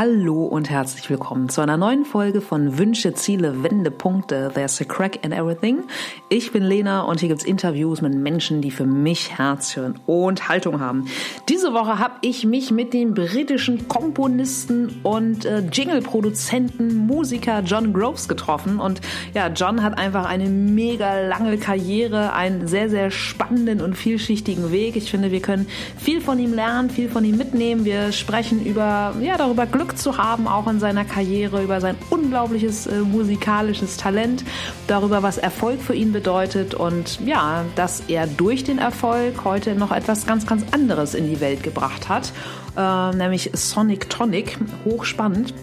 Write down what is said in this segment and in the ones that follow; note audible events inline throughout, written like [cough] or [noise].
Hallo und herzlich willkommen zu einer neuen Folge von Wünsche, Ziele, Wendepunkte. There's a crack in everything. Ich bin Lena und hier gibt's Interviews mit Menschen, die für mich Herzchen und Haltung haben. Diese Woche habe ich mich mit dem britischen Komponisten und äh, Jingle-Produzenten, Musiker John Groves getroffen. Und ja, John hat einfach eine mega lange Karriere, einen sehr, sehr spannenden und vielschichtigen Weg. Ich finde, wir können viel von ihm lernen, viel von ihm mitnehmen. Wir sprechen über, ja, darüber Glück zu haben, auch in seiner Karriere, über sein unglaubliches äh, musikalisches Talent, darüber, was Erfolg für ihn bedeutet und ja, dass er durch den Erfolg heute noch etwas ganz, ganz anderes in die Welt gebracht hat, äh, nämlich Sonic Tonic. Hochspannend.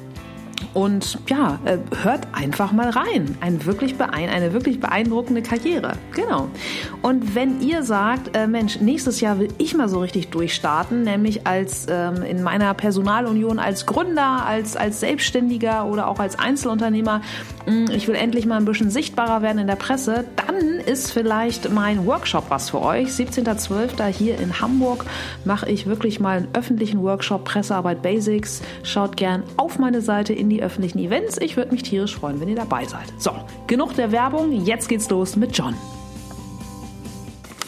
Und ja, äh, hört einfach mal rein. Ein wirklich eine wirklich beeindruckende Karriere. Genau. Und wenn ihr sagt, äh, Mensch, nächstes Jahr will ich mal so richtig durchstarten, nämlich als ähm, in meiner Personalunion als Gründer, als, als Selbstständiger oder auch als Einzelunternehmer, mh, hm, ich will endlich mal ein bisschen sichtbarer werden in der Presse, dann ist vielleicht mein Workshop was für euch. 17.12. hier in Hamburg mache ich wirklich mal einen öffentlichen Workshop Pressearbeit Basics. Schaut gern auf meine Seite in die öffentlichen Events. Ich würde mich tierisch freuen, wenn ihr dabei seid. So, genug der Werbung. Jetzt geht's los mit John.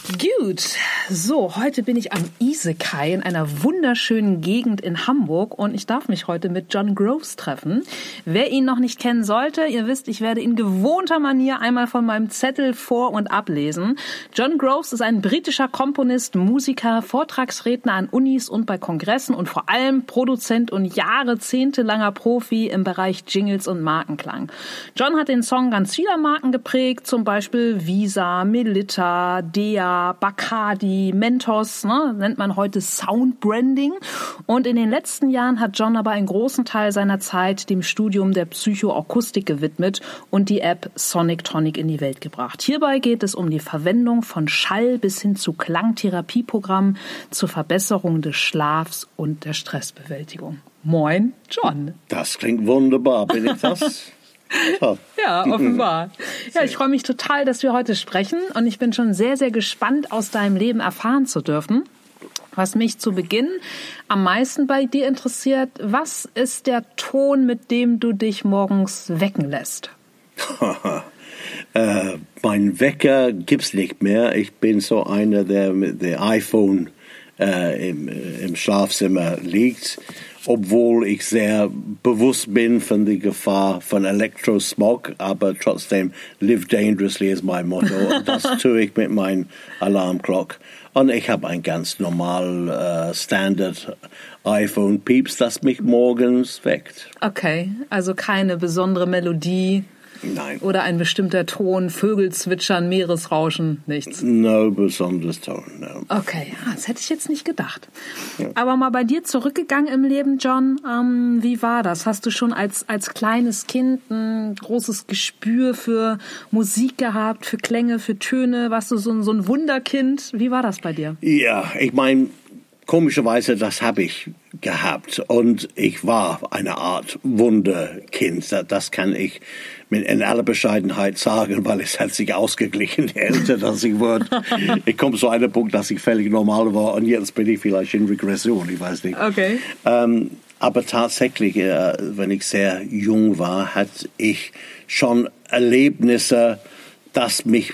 Gut, so, heute bin ich am Isekai in einer wunderschönen Gegend in Hamburg und ich darf mich heute mit John Groves treffen. Wer ihn noch nicht kennen sollte, ihr wisst, ich werde in gewohnter Manier einmal von meinem Zettel vor- und ablesen. John Groves ist ein britischer Komponist, Musiker, Vortragsredner an Unis und bei Kongressen und vor allem Produzent und jahrzehntelanger Profi im Bereich Jingles und Markenklang. John hat den Song ganz vieler Marken geprägt, zum Beispiel Visa, Melitta, Dea, Bacardi, Mentos, ne, nennt man heute Sound Branding. Und in den letzten Jahren hat John aber einen großen Teil seiner Zeit dem Studium der Psychoakustik gewidmet und die App Sonic Tonic in die Welt gebracht. Hierbei geht es um die Verwendung von Schall bis hin zu Klangtherapieprogrammen zur Verbesserung des Schlafs und der Stressbewältigung. Moin, John. Das klingt wunderbar. Bin ich das? [laughs] Ja, [laughs] offenbar. Ja, ich freue mich total, dass wir heute sprechen und ich bin schon sehr, sehr gespannt, aus deinem Leben erfahren zu dürfen. Was mich zu Beginn am meisten bei dir interessiert, was ist der Ton, mit dem du dich morgens wecken lässt? [laughs] äh, mein Wecker gibt's nicht mehr. Ich bin so einer, der mit dem iPhone äh, im, im Schlafzimmer liegt obwohl ich sehr bewusst bin von der Gefahr von Elektrosmog, aber trotzdem live dangerously ist mein Motto und das [laughs] tue ich mit meinem Alarmglock. Und ich habe ein ganz normal uh, Standard iPhone Pieps, das mich morgens weckt. Okay, also keine besondere Melodie. Nein. Oder ein bestimmter Ton, Vögel zwitschern, Meeresrauschen, nichts. No besonderes Ton, no. Okay, ja, das hätte ich jetzt nicht gedacht. Ja. Aber mal bei dir zurückgegangen im Leben, John, ähm, wie war das? Hast du schon als, als kleines Kind ein großes Gespür für Musik gehabt, für Klänge, für Töne? Warst du so ein, so ein Wunderkind? Wie war das bei dir? Ja, ich meine, komischerweise, das habe ich gehabt. Und ich war eine Art Wunderkind. Das kann ich in aller Bescheidenheit sagen, weil es hat sich ausgeglichen, älter dass ich wurde. [laughs] Ich komme zu einem Punkt, dass ich völlig normal war und jetzt bin ich vielleicht in Regression, ich weiß nicht. Okay. Ähm, aber tatsächlich, äh, wenn ich sehr jung war, hatte ich schon Erlebnisse, das mich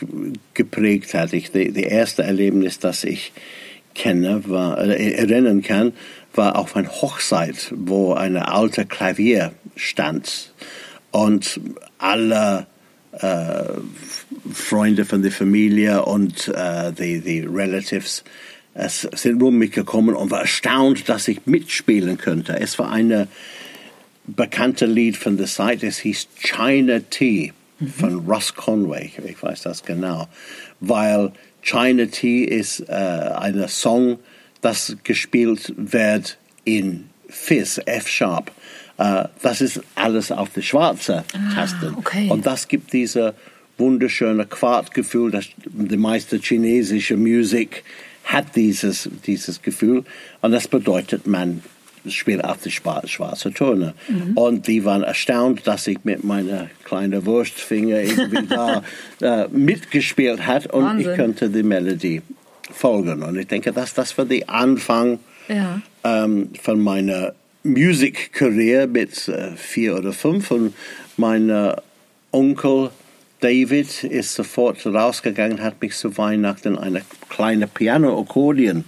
geprägt hat. Ich, die, die erste Erlebnis, das ich kenne, war, äh, erinnern kann, war auf einer Hochzeit, wo eine alte Klavier stand und alle äh, Freunde von der Familie und äh, die, die Relatives es sind um mich gekommen und war erstaunt, dass ich mitspielen könnte. Es war ein bekannte Lied von der Zeit, es hieß China Tea mhm. von Russ Conway, ich weiß das genau, weil China Tea ist äh, ein Song, das gespielt wird in Fizz, F-Sharp. Äh, das ist alles auf der schwarzen ah, Tasten. Okay. Und das gibt diese wunderschöne Quartgefühl, dass die meiste chinesische Musik hat dieses, dieses Gefühl. Und das bedeutet, man spielt auf die schwarzen Töne. Mhm. Und die waren erstaunt, dass ich mit meiner kleinen Wurstfinger irgendwie [laughs] da äh, mitgespielt hat und Wahnsinn. ich könnte die Melodie folgen. Und ich denke, dass das war der Anfang ja. ähm, von meiner Musikkarriere mit äh, vier oder fünf und mein äh, Onkel David ist sofort rausgegangen, hat mich zu Weihnachten eine kleine Piano-Akkordeon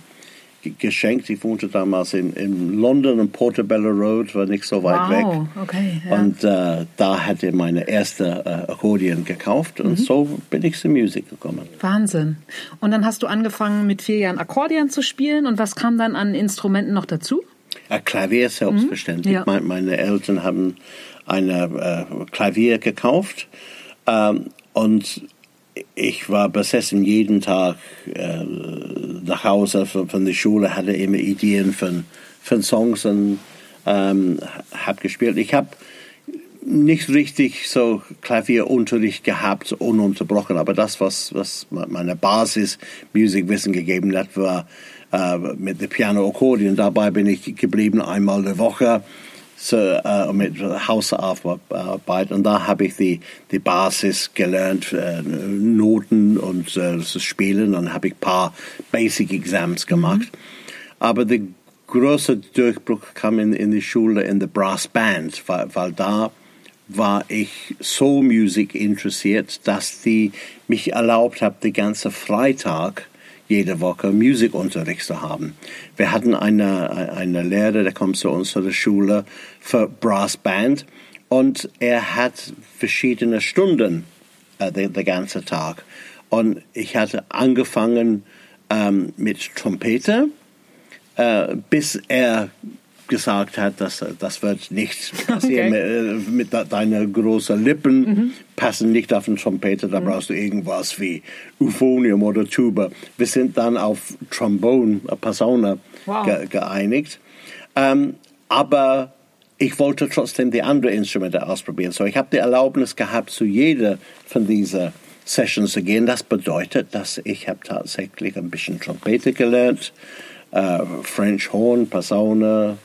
geschenkt. Ich wohnte damals in, in London und Portobello Road, war nicht so weit wow, weg. Okay, ja. Und äh, da hat er meine erste äh, Akkordeon gekauft und mhm. so bin ich zur Musik gekommen. Wahnsinn. Und dann hast du angefangen mit vier Jahren Akkordeon zu spielen und was kam dann an Instrumenten noch dazu? Ein Klavier selbstverständlich. Mhm, ja. meine, meine Eltern haben ein äh, Klavier gekauft ähm, und ich war besessen jeden Tag äh, nach Hause von, von, der Schule, hatte immer Ideen von, von Songs und ähm, habe gespielt. Ich habe nicht richtig so Klavierunterricht gehabt, ununterbrochen, aber das, was, was meine Basis Musikwissen gegeben hat, war äh, mit dem Piano-Akkordeon. Dabei bin ich geblieben einmal die Woche so, äh, mit Hausarbeit und da habe ich die, die Basis gelernt, äh, Noten und äh, das Spielen. Dann habe ich ein paar Basic Exams gemacht. Mhm. Aber der große Durchbruch kam in, in die Schule in der Brass Band, weil, weil da war ich so Musik interessiert, dass die mich erlaubt haben, den ganzen Freitag jede Woche Musikunterricht zu haben. Wir hatten eine, eine Lehrer, der kommt zu unserer Schule für Brass Band und er hat verschiedene Stunden äh, den, den ganzen Tag. Und ich hatte angefangen ähm, mit Trompete, äh, bis er gesagt hat, dass das wird nicht [laughs] passieren. Okay. Äh, mit deinen großen Lippen mhm. passen nicht auf den Trompete, da mhm. brauchst du irgendwas wie Euphonium oder Tuba. Wir sind dann auf Trombone, äh, Persona wow. ge geeinigt. Ähm, aber ich wollte trotzdem die anderen Instrumente ausprobieren. So, ich habe die Erlaubnis gehabt, zu jeder von diesen Sessions zu gehen. Das bedeutet, dass ich habe tatsächlich ein bisschen Trompete gelernt, äh, French Horn, Posaune,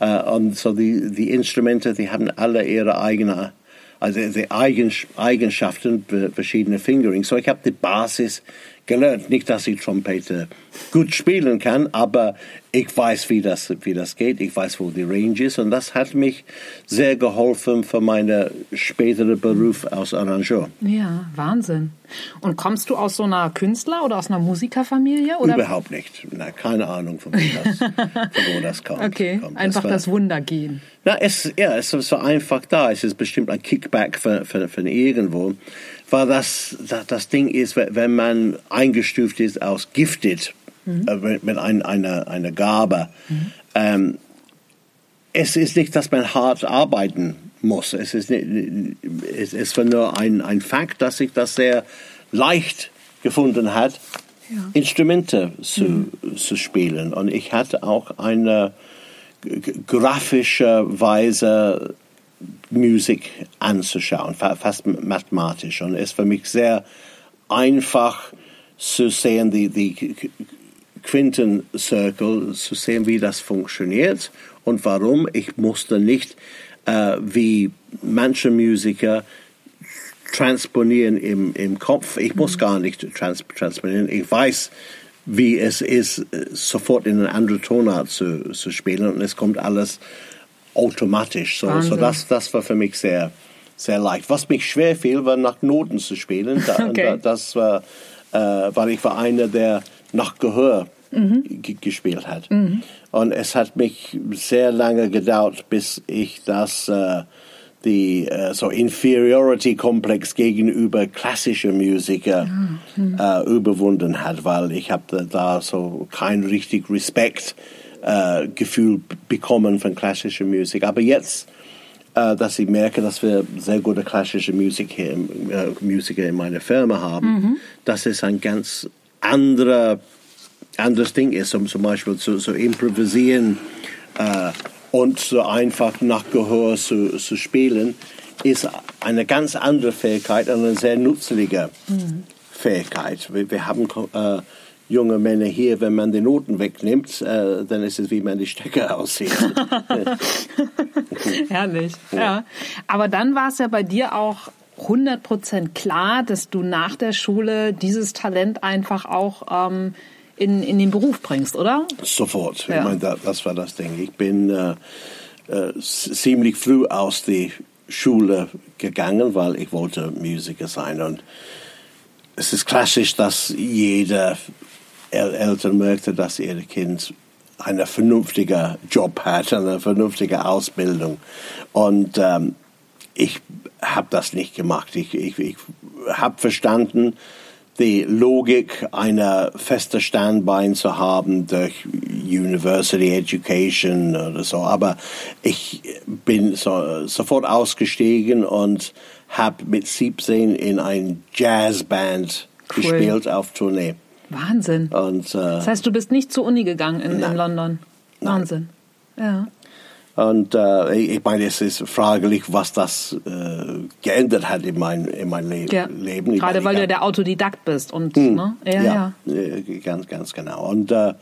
Uh, und so die, die Instrumente, die haben alle ihre eigene, also die Eigenschaften verschiedene Fingerings. So ich habe die Basis gelernt. Nicht, dass ich Trompete gut spielen kann, aber ich weiß, wie das, wie das geht. Ich weiß, wo die Range ist. Und das hat mich sehr geholfen für meinen späteren Beruf als Arrangeur. Ja, Wahnsinn. Und kommst du aus so einer Künstler- oder aus einer Musikerfamilie? Oder? Überhaupt nicht. Na, keine Ahnung, von, das, von wo das kommt. Okay, kommt. einfach das, war, das Wunder gehen. Na, es, ja, es ist so einfach da. Es ist bestimmt ein Kickback von, von, von irgendwo weil das, das, das Ding ist, wenn man eingestuft ist als gifted, mhm. äh, mit ein, einer, einer Gabe, mhm. ähm, es ist nicht, dass man hart arbeiten muss. Es ist, nicht, es ist nur ein, ein Fakt, dass sich das sehr leicht gefunden hat, ja. Instrumente zu, mhm. zu spielen. Und ich hatte auch eine grafische Weise Musik anzuschauen, fast mathematisch. Und es ist für mich sehr einfach zu sehen, die, die Quintencircle, zu sehen, wie das funktioniert und warum. Ich musste nicht äh, wie manche Musiker transponieren im, im Kopf. Ich muss mhm. gar nicht trans transponieren. Ich weiß, wie es ist, sofort in eine andere Tonart zu, zu spielen und es kommt alles automatisch. So, so das, das war für mich sehr, sehr leicht. Was mich schwer fiel, war nach Noten zu spielen. Da, [laughs] okay. da, das war, äh, weil ich war einer, der nach Gehör mhm. gespielt hat. Mhm. Und es hat mich sehr lange gedauert, bis ich das äh, die äh, so Inferiority Komplex gegenüber klassischen Musiker mhm. äh, überwunden hat, weil ich habe da so keinen richtig Respekt äh, Gefühl bekommen von klassischer Musik. Aber jetzt, äh, dass ich merke, dass wir sehr gute klassische Musik hier, äh, Musiker in meiner Firma haben, mhm. dass es ein ganz anderer, anderes Ding ist, um zum Beispiel zu, zu improvisieren äh, und so einfach nach Gehör zu, zu spielen, ist eine ganz andere Fähigkeit, eine sehr nützliche mhm. Fähigkeit. Wir, wir haben äh, junge Männer hier, wenn man die Noten wegnimmt, äh, dann ist es wie man die Stecker [laughs] aussieht. [laughs] Herrlich, ja. Aber dann war es ja bei dir auch 100% klar, dass du nach der Schule dieses Talent einfach auch ähm, in, in den Beruf bringst, oder? Sofort. Ja. Ich meine, das, das war das Ding. Ich bin äh, äh, ziemlich früh aus der Schule gegangen, weil ich wollte Musiker sein. Und es ist klassisch, dass jeder Eltern möchte, dass ihr Kind einen vernünftigen Job hat, eine vernünftige Ausbildung. Und ähm, ich habe das nicht gemacht. Ich, ich, ich habe verstanden, die Logik einer festen Standbein zu haben durch University Education oder so. Aber ich bin so, sofort ausgestiegen und habe mit 17 in ein Jazzband cool. gespielt auf Tournee. Wahnsinn. Und, äh, das heißt, du bist nicht zur Uni gegangen in, in London. Wahnsinn. Nein. Ja. Und äh, ich meine, es ist fraglich, was das äh, geändert hat in mein, in mein Le ja. Leben. Ich Gerade meine, weil du ja der Autodidakt bist. Und, hm, ne? ja, ja, ja, äh, Ganz, ganz genau. Und äh,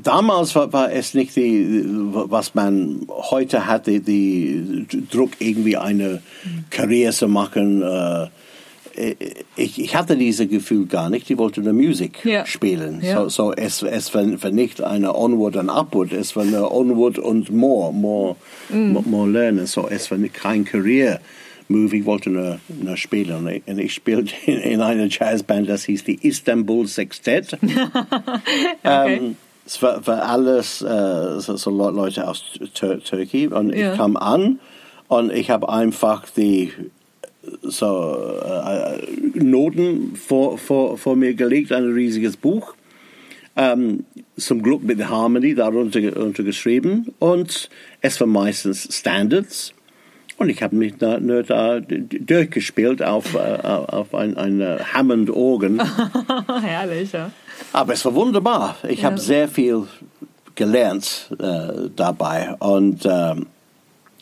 damals war, war, es nicht die, was man heute hat, die, Druck, irgendwie eine hm. Karriere zu machen. Äh, ich, ich hatte dieses Gefühl gar nicht. Die wollte eine Musik ja. spielen. Ja. So, so es, es war, war nicht eine Onward und Upward, es war eine Onward und More, More, mm. more, more Learning. So es war kein Career. Move, ich wollte nur, nur spielen. Und ich, und ich spielte [laughs] in, in einer Jazzband, das hieß die Istanbul Sextet. [laughs] okay. ähm, es war, war alles äh, so, so, Leute aus Tür Türkei. Und ja. ich kam an und ich habe einfach die so äh, Noten vor, vor, vor mir gelegt, ein riesiges Buch. Ähm, zum Glück mit Harmony darunter geschrieben und es war meistens Standards und ich habe mich da, nur da durchgespielt auf, äh, auf ein, ein Hammond-Organ. [laughs] Herrlich, ja. Aber es war wunderbar. Ich ja. habe sehr viel gelernt äh, dabei und ähm,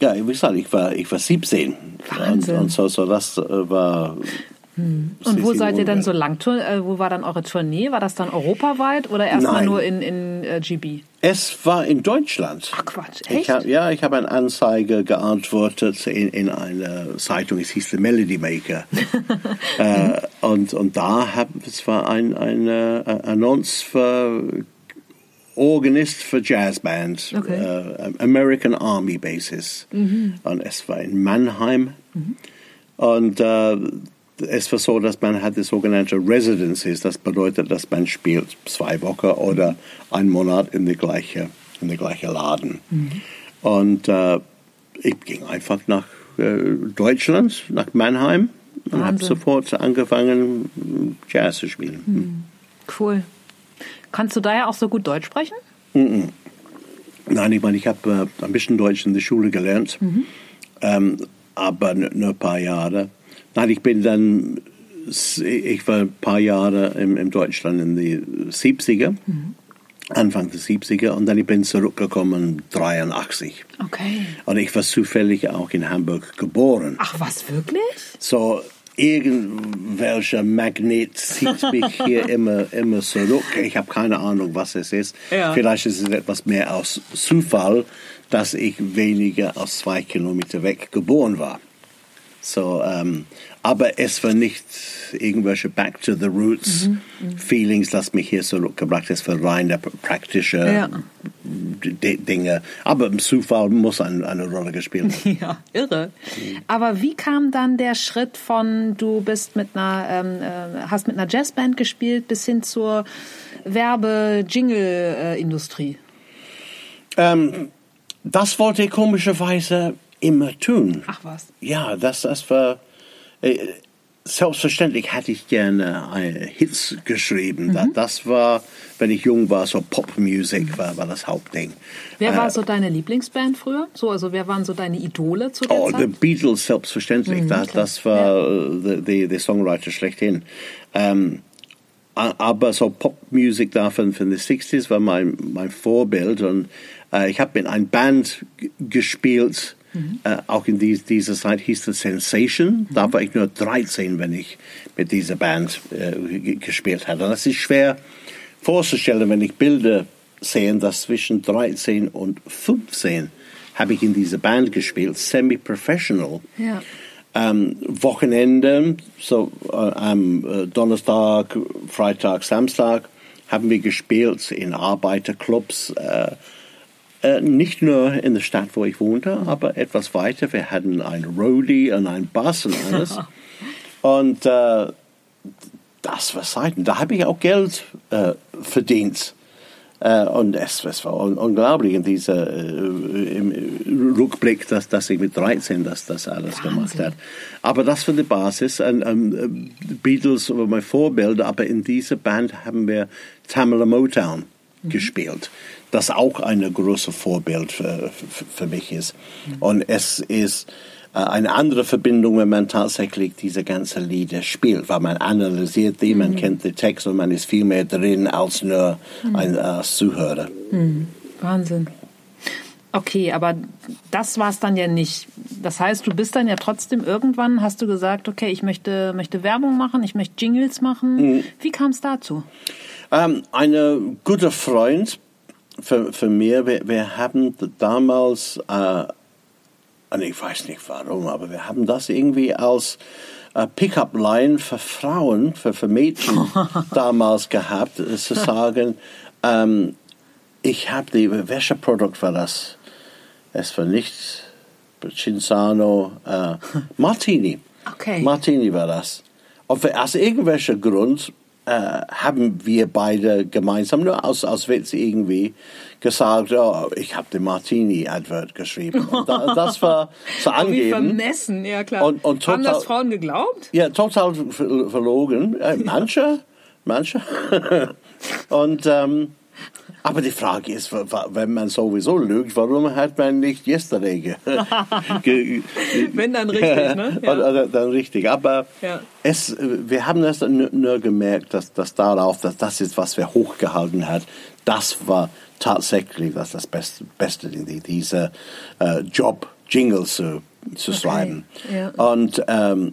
ja, wie gesagt, ich war, ich war 17. Wahnsinn. Und, und so, so das äh, war. Hm. Und wo seid ihr dann so lang? Äh, wo war dann eure Tournee? War das dann europaweit oder erstmal nur in, in uh, GB? Es war in Deutschland. Ach Quatsch, echt? Ich hab, ja, ich habe eine Anzeige geantwortet in, in einer Zeitung, es hieß The Melody Maker. [laughs] äh, und, und da hab, es war ein, eine äh, Annonce für Organist für Jazzband, okay. äh, American Army Basis. Mhm. Und es war in Mannheim. Mhm. Und äh, es war so, dass man hatte sogenannte Residencies. Das bedeutet, dass man spielt zwei Wochen oder einen Monat in der gleichen in der gleiche Laden. Mhm. Und äh, ich ging einfach nach äh, Deutschland, nach Mannheim und habe sofort angefangen, Jazz zu spielen. Mhm. Cool. Kannst du daher auch so gut Deutsch sprechen? Mm Nein, ich meine, ich habe äh, ein bisschen Deutsch in der Schule gelernt, mhm. ähm, aber nur ein paar Jahre. Nein, ich bin dann, ich war ein paar Jahre in, in Deutschland in die 70er, mhm. Anfang der 70er, und dann ich bin zurückgekommen 83. Okay. Und ich war zufällig auch in Hamburg geboren. Ach, was, wirklich? So, irgendwelcher Magnet zieht [laughs] mich hier immer, immer zurück. Ich habe keine Ahnung, was es ist. Ja. Vielleicht ist es etwas mehr aus Zufall, dass ich weniger als zwei Kilometer weg geboren war. So, ähm, aber es war nicht irgendwelche Back to the Roots mhm, mhm. Feelings, das mich hier zurückgebracht hat. Es war reine praktische ja. Dinge. Aber im Zufall muss eine, eine Rolle gespielt haben. [laughs] Ja, irre. Mhm. Aber wie kam dann der Schritt von du bist mit einer, ähm, äh, hast mit einer Jazzband gespielt bis hin zur Werbe-Jingle-Industrie? Ähm, das wollte ich komischerweise immer tun. Ach was. Ja, das, das war. Äh, selbstverständlich hätte ich gerne äh, Hits geschrieben. Mhm. Das war, wenn ich jung war, so Popmusik war, war das Hauptding. Wer äh, war so deine Lieblingsband früher? So, also wer waren so deine Idole zu der oh, Zeit? Oh, The Beatles selbstverständlich. Mhm, das, das war ja. der the, Songwriter schlechthin. Ähm, aber so Popmusik da von, von den 60s war mein, mein Vorbild und äh, ich habe mit einer Band gespielt, Mhm. Äh, auch in dies, dieser Zeit hieß es Sensation. Mhm. Da war ich nur 13, wenn ich mit dieser Band äh, gespielt hatte. Das ist schwer vorzustellen, wenn ich Bilder sehe, dass zwischen 13 und 15 habe ich in dieser Band gespielt, semi-professional. Ja. Ähm, Wochenende, so äh, am äh, Donnerstag, Freitag, Samstag, haben wir gespielt in Arbeiterclubs, äh, Äh, nicht nur in der Stadt, wo ich wohnte, aber etwas weiter. Wir hatten ein Roadie und ein Bass und alles. [laughs] und äh, das war Zeiten. Da habe ich auch Geld äh, verdient. Äh, und es, es, war unglaublich in dieser äh, im Rückblick, dass, dass ich mit 13 das, das alles Wahnsinn. gemacht habe. Aber das war die Basis. Und, um, Beatles war mein Vorbild, aber in dieser Band haben wir Tamala Motown mhm. gespielt das auch ein großes Vorbild für, für, für mich ist. Mhm. Und es ist äh, eine andere Verbindung, wenn man tatsächlich diese ganzen Lieder spielt, weil man analysiert die, mhm. man kennt den Text und man ist viel mehr drin als nur mhm. ein äh, Zuhörer. Mhm. Wahnsinn. Okay, aber das war es dann ja nicht. Das heißt, du bist dann ja trotzdem irgendwann, hast du gesagt, okay, ich möchte, möchte Werbung machen, ich möchte Jingles machen. Mhm. Wie kam es dazu? Ähm, ein guter Freund für, für mir, wir, wir haben damals, äh, und ich weiß nicht warum, aber wir haben das irgendwie als äh, Pickup-Line für Frauen, für, für Mädchen [laughs] damals gehabt, äh, zu sagen, ähm, ich habe die, welches Produkt war das? Es war nicht Cinzano, äh, [laughs] Martini. Okay. Martini war das. Und aus irgendwelchen Grund haben wir beide gemeinsam, nur aus, aus Witz irgendwie, gesagt, oh, ich habe den Martini-Advert geschrieben. Da, das war so [laughs] angeben. Vermessen, ja klar. Und, und total, Haben das Frauen geglaubt? Ja, total verlogen. Äh, manche, manche. [laughs] und ähm, aber die Frage ist, wenn man sowieso lügt, warum hat man nicht yesterday [laughs] Wenn dann richtig, ne? [laughs] Ja. Oder, dann richtig. Aber ja. es, wir haben das nur gemerkt, dass, dass darauf, dass das ist, was wir hochgehalten hat, das war tatsächlich das, das Beste, Beste diese äh, Job, Jingles zu, zu okay. schreiben. Ja. Und ähm,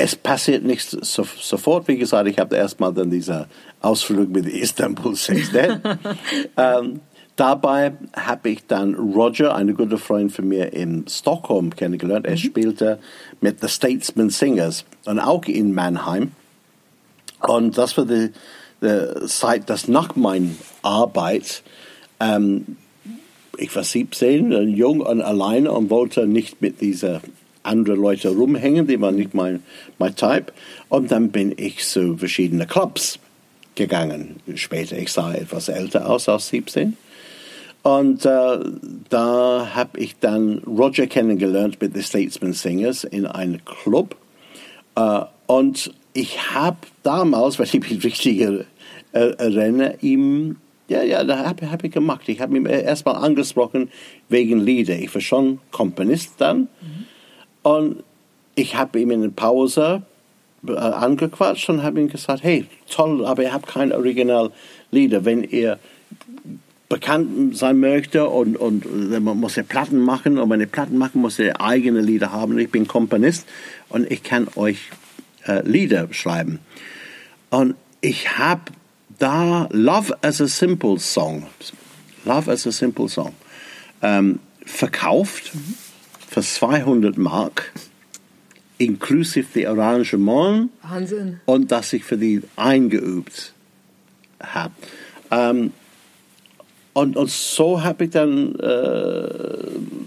es passiert nicht so, sofort. Wie gesagt, ich habe erstmal dann diese Ausflug mit Istanbul Sextet. [laughs] ähm, dabei habe ich dann Roger, eine gute Freund von mir in Stockholm kennengelernt. Er mhm. spielte mit The Statesman Singers und auch in Mannheim. Und das war die, die Zeit, dass nach meiner Arbeit ähm, ich war 17, jung und alleine und wollte nicht mit dieser andere Leute rumhängen, die waren nicht mein, mein Type. Und dann bin ich zu verschiedenen Clubs gegangen. Später, ich sah etwas älter aus als 17. Und äh, da habe ich dann Roger kennengelernt mit den Statesman Singers in einem Club. Äh, und ich habe damals, [laughs] weil ich mich richtig erinnere, ihm, ja, ja, da habe hab ich gemacht. Ich habe ihn erstmal angesprochen wegen Lieder. Ich war schon Komponist dann. Mhm. Und ich habe ihm in der Pause äh, angequatscht und habe ihm gesagt, hey, toll, aber ihr habt kein Originallieder. Wenn ihr bekannt sein möchte und, und man muss ja Platten machen und wenn ihr Platten machen, muss ihr eigene Lieder haben. Ich bin Komponist und ich kann euch äh, Lieder schreiben. Und ich habe da Love as a Simple Song, Love as a Simple Song, ähm, verkauft. Mhm für 200 Mark, inklusive die Arrangement. Wahnsinn. Und dass ich für die eingeübt habe. Ähm, und, und so habe ich dann äh,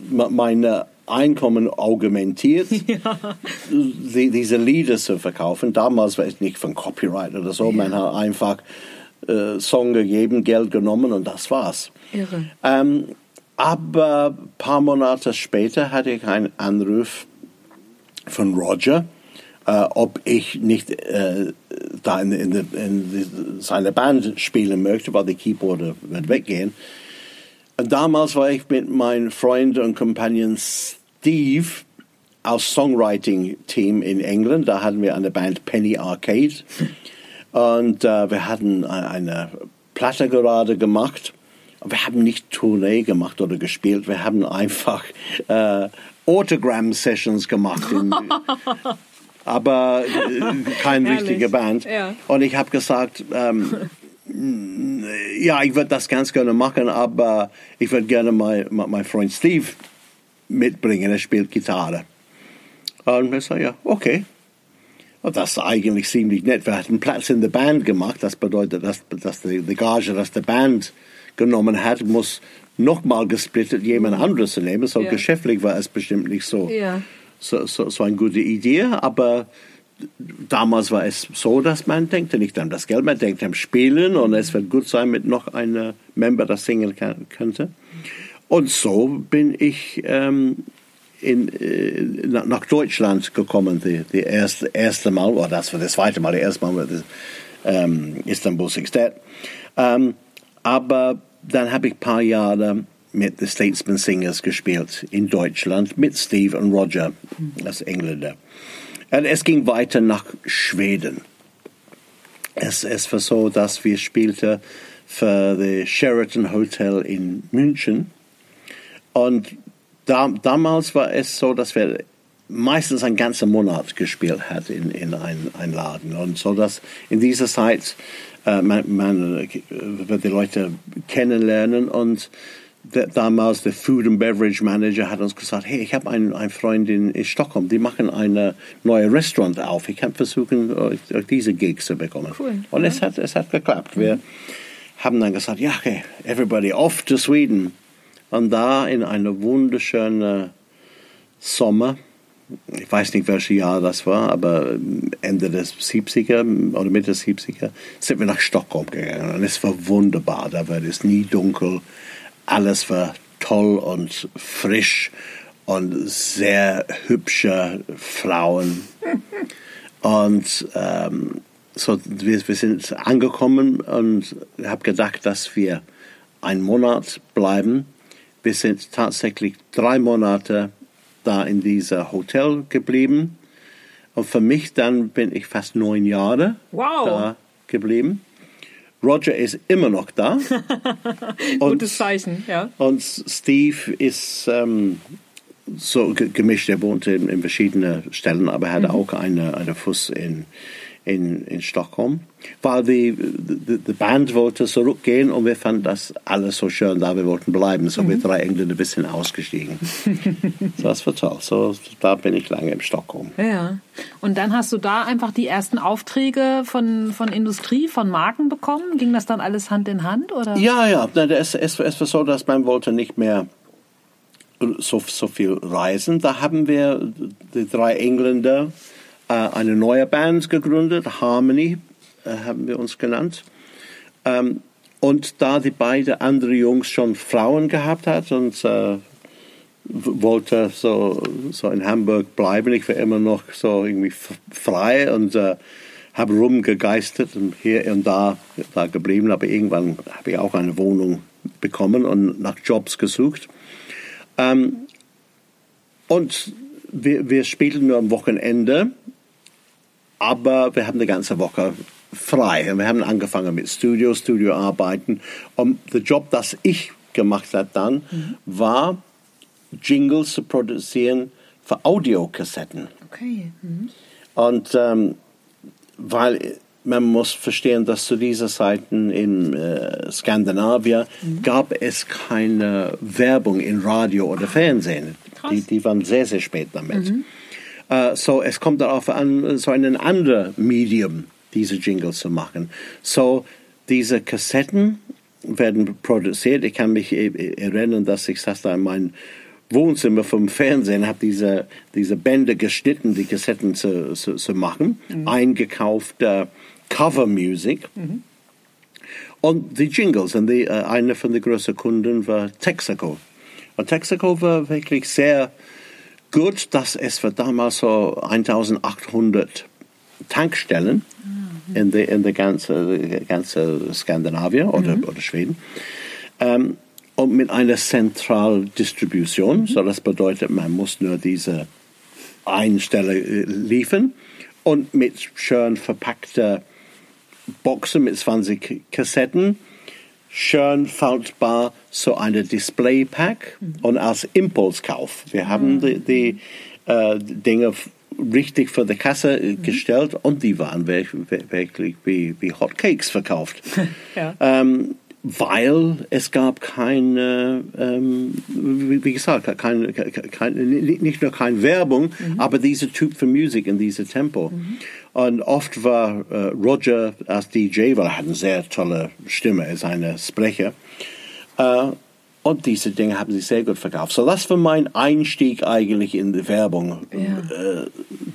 meine Einkommen augmentiert, [laughs] ja. die, diese Lieder zu verkaufen. Damals war es nicht von Copyright oder so, ja. man hat einfach äh, Song gegeben, Geld genommen und das war's. Irre. Ähm, aber ein paar Monate später hatte ich einen Anruf von Roger, äh, ob ich nicht äh, da in, in, in, seiner Band spielen möchte, weil die Keyboarder wird weggehen. Und damals war ich mit meinem Freund und Companion Steve aus Songwriting-Team in England. Da hatten wir eine Band Penny Arcade. [laughs] Und äh, wir hatten eine Platte gerade gemacht wir haben nicht Tournee gemacht oder gespielt, wir haben einfach äh, Autogramm-Sessions gemacht. In, [laughs] aber äh, keine richtige Band. Ja. Und ich habe gesagt, ähm, ja, ich würde das ganz gerne machen, aber ich würde gerne meinen mein Freund Steve mitbringen, er spielt Gitarre. Und wir sagen, ja, okay. Und das ist eigentlich ziemlich nett. Wir hatten Platz in der Band gemacht, das bedeutet, dass, dass die, die Gage, dass der Band genommen hat, muss nochmal gesplittet jemand anderes nehmen. So Ja. geschäftlich war es bestimmt nicht so, Ja. so, so, so eine gute Idee, aber damals war es so, dass man denkt nicht an das Geld, man denkt am Spielen und es wird gut sein mit noch einem Member, das singen kann, könnte. Und so bin ich ähm, in, äh, nach, Deutschland gekommen, die, die erste, erste Mal, oder das war das zweite Mal, das erste Mal war das ähm, Istanbul Sextet. Ähm, aber dann habe ich ein paar Jahre mit The Statesman Singers gespielt in Deutschland mit Steve und Roger als Engländer. Und es ging weiter nach Schweden. Es, es war so, dass wir spielten für das Sheraton Hotel in München. Und da, damals war es so, dass wir meistens einen ganzen Monat gespielt hat in, in ein, ein Laden. Und so, dass in dieser Zeit äh, man, man äh, wird die Leute kennenlernen und der, damals der Food and Beverage Manager hat uns gesagt, hey, ich habe einen, einen Freund in, in Stockholm, die machen ein neues Restaurant auf. Ich kann versuchen, diese Gigs zu bekommen. Cool. Und es, hat, es hat geklappt. Wir haben dann gesagt, ja, okay, everybody off to Sweden. Und da in einem wunderschönen Sommer, ich weiß nicht, welches Jahr das war, aber Ende des 70er oder Mitte des 70er, sind wir nach Stockholm gegangen. Und es war wunderbar. Da war es nie dunkel. Alles war toll und frisch und sehr hübsche Frauen. Und ähm, so, wir, wir sind angekommen und ich habe gedacht, dass wir einen Monat bleiben. Wir sind tatsächlich drei Monate da in dieser Hotel geblieben. Und für mich dann bin ich fast neun Jahre Wow. da geblieben. Roger ist immer noch da. [laughs] Gutes Zeichen, ja. Und Steve ist ähm, so ge- gemischt. Er wohnt in, in verschiedenen Stellen, aber er hat auch eine, eine Fuß in, in, in Stockholm. Weil die, die, die Band wollte zurückgehen und wir fanden das alles so schön da. Wir wollten bleiben. So wir drei Engländer ein bisschen ausgestiegen. [laughs] so, das war toll. So, da bin ich lange in Stockholm. Ja. Und dann hast du da einfach die ersten Aufträge von, von Industrie, von Marken bekommen? Ging das dann alles Hand in Hand? Oder? Ja, ja. Nein, Es, es, es war so, dass man wollte nicht mehr so, so viel reisen. Da haben wir die drei Engländer eine neue Band gegründet, Harmony äh, haben wir uns genannt. Ähm, und da die beiden andere Jungs schon Frauen gehabt hat und äh, wollte so, so in Hamburg bleiben, ich war immer noch so irgendwie frei und äh, habe rumgegeistert und hier und da, da geblieben, aber irgendwann habe ich auch eine Wohnung bekommen und nach Jobs gesucht. Ähm, und wir, wir spielten nur am Wochenende, aber wir haben die ganze Woche frei. Und wir haben angefangen mit Studio, Studioarbeiten. Und der Job, das ich gemacht habe dann, war Jingles zu produzieren für Audiokassetten. Okay. Mhm. Und ähm, weil man muss verstehen, dass zu dieser Zeiten in äh, Skandinavien gab es keine Werbung in Radio oder Fernsehen. Krass. Die, die waren sehr, sehr spät damit. Äh, so, es kommt darauf an, so ein anderes Medium, diese Jingles zu machen. So, diese Kassetten werden produziert. Ich kann mich e- e- erinnern, dass ich saß da in meinem Wohnzimmer vom Fernsehen, habe diese, diese Bänder geschnitten, die Kassetten zu, zu, zu machen, eingekaufte Cover Music und die Jingles. Und die, äh, einer von den größten Kunden war Texaco. Und Texaco war wirklich sehr gut, dass es war damals so 1800 Tankstellen in der in der ganze, ganze Skandinavien oder, oder Schweden. Ähm, und mit einer Zentraldistribution, so das bedeutet, man muss nur diese Einstelle äh, liefern und mit schön verpackter Boxen mit 20 Kassetten, schön faltbar so eine Displaypack und als Impulskauf. Wir haben die, die äh, Dinge richtig für die Kasse äh, gestellt und die waren wirklich, wie, wie Hotcakes verkauft. [laughs] Ja. ähm, weil es gab keine, ähm, wie gesagt, keine, keine, nicht nur keine Werbung, aber diese Typ für Musik in diesem Tempo. Und oft war äh, Roger als DJ, weil er hat eine sehr tolle Stimme, er ist ein Sprecher, und diese Dinge haben sich sehr gut verkauft. So, das war mein Einstieg eigentlich in die Werbung. Ja. Äh,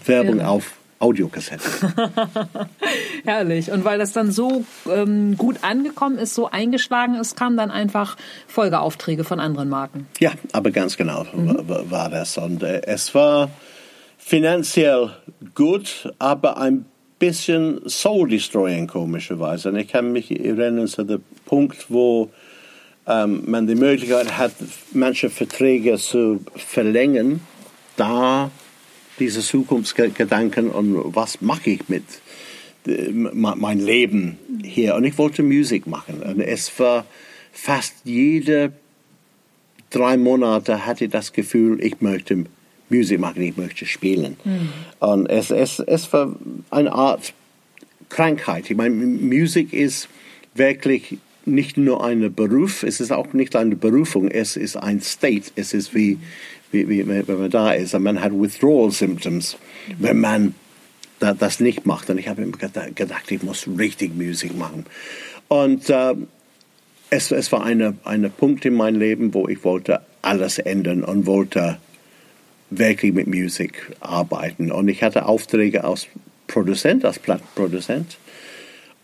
Werbung ja. auf Audiokassette. [laughs] Herrlich. Und weil das dann so ähm, gut angekommen ist, so eingeschlagen ist, kamen dann einfach Folgeaufträge von anderen Marken. Ja, aber ganz genau mhm. war, war, das. Und äh, es war finanziell gut, aber ein bisschen soul-destroying komischerweise. Und ich kann mich erinnern zu dem Punkt, wo ähm, man die Möglichkeit hat, manche Verträge zu verlängern, da diese Zukunftsgedanken und was mache ich mit äh, mein Leben hier. Und ich wollte Musik machen. Und es war fast jede drei Monate hatte ich das Gefühl, ich möchte Musik machen, ich möchte spielen. Mhm. Und es, es, es war eine Art Krankheit. Ich meine, Musik ist wirklich nicht nur ein Beruf, es ist auch nicht eine Berufung, es ist ein State, es ist wie, wie, wie wenn man da ist. Man hat Withdrawal Symptoms, wenn man das nicht macht. Und ich habe immer gedacht, ich muss richtig Musik machen. Und äh, es, es war ein eine Punkt in meinem Leben, wo ich wollte alles ändern und wollte wirklich mit Musik arbeiten. Und ich hatte Aufträge als Produzent, als Plattenproduzent.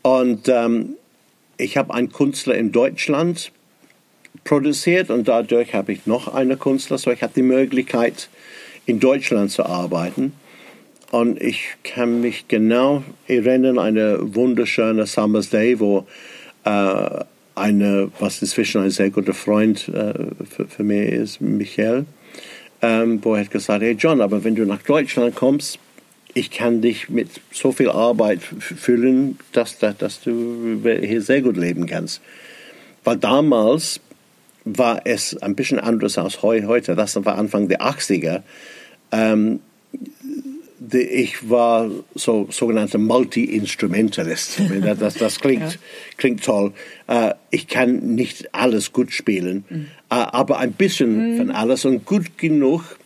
Und ähm, ich habe einen Künstler in Deutschland produziert und dadurch habe ich noch einen Künstler. So ich habe die Möglichkeit, in Deutschland zu arbeiten. Und ich kann mich genau erinnern, eine wunderschöne Summer's Day, wo äh, eine, was inzwischen ein sehr guter Freund äh, für, für mich ist, Michael, ähm, wo er hat gesagt, hey John, aber wenn du nach Deutschland kommst, ich kann dich mit so viel Arbeit füllen, dass, dass, dass du hier sehr gut leben kannst. Weil damals war es ein bisschen anders als heute. Das war Anfang der 80er. Ähm, ich war so sogenannter Multi-Instrumentalist. [laughs] Das, das klingt, ja. klingt toll. Äh, ich kann nicht alles gut spielen, mhm. Äh, aber ein bisschen mhm. von alles und gut genug,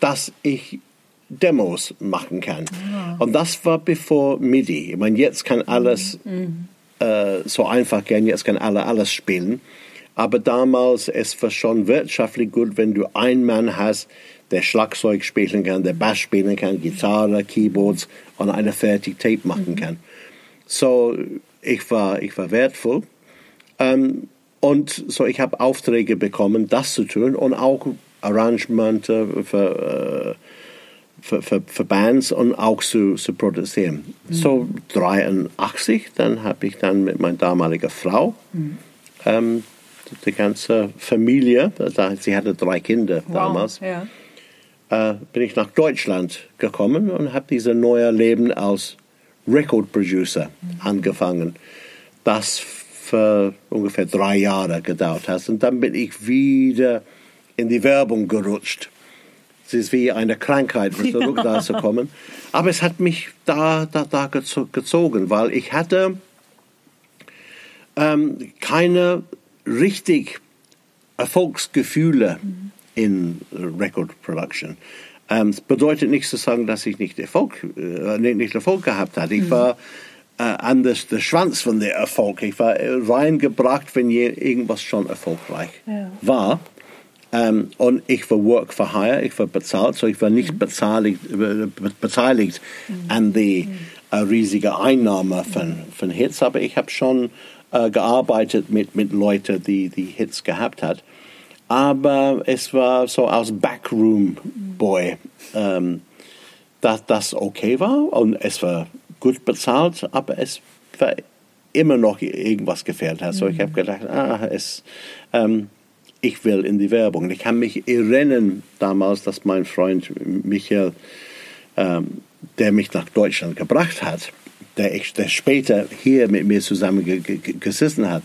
dass ich Demos machen kann. Ja. Und das war bevor MIDI. Ich meine, jetzt kann alles mhm. äh, so einfach gehen, jetzt kann alle alles spielen. Aber damals, es war schon wirtschaftlich gut, wenn du einen Mann hast, der Schlagzeug spielen kann, der Bass spielen kann, Gitarre, Keyboards und eine fertig Tape machen mhm. kann. So, ich war, ich war wertvoll. Ähm, und so, ich habe Aufträge bekommen, das zu tun und auch Arrangemente für, äh, für, für, für, Bands und auch zu, zu produzieren. Mhm. So 83, dann habe ich dann mit meiner damaligen Frau mhm. ähm, die ganze Familie, sie hatte drei Kinder wow, damals, ja. äh, bin ich nach Deutschland gekommen und habe dieses neue Leben als Record Producer mhm. angefangen. Das für ungefähr drei Jahre gedauert hat. Und dann bin ich wieder in die Werbung gerutscht. Es ist wie eine Krankheit, zurück ja. da zu kommen. Aber es hat mich da, da, da gezogen, weil ich hatte ähm, keine richtig Erfolgsgefühle mhm. in Record Production. Ähm, es bedeutet nicht zu sagen, dass ich nicht Erfolg, äh, nicht Erfolg gehabt hatte. Ich mhm. war äh, anders der Schwanz von der Erfolg. Ich war reingebracht, wenn irgendwas schon erfolgreich ja. war. Ähm, und ich war Work for Hire, ich war bezahlt, so ich war nicht mhm. beteiligt, beteiligt mhm. an die mhm. äh, riesige Einnahme von, von Hits, aber ich habe schon äh, gearbeitet mit, mit Leuten, die die Hits gehabt hat. Aber es war so als Backroom Boy, ähm, dass das okay war und es war gut bezahlt, aber es war immer noch irgendwas gefehlt hat. So ich habe gedacht, ah, es, ähm, ich will in die Werbung. Ich kann mich erinnern damals, dass mein Freund Michael, ähm, der mich nach Deutschland gebracht hat, der, der später hier mit mir zusammen gesessen hat,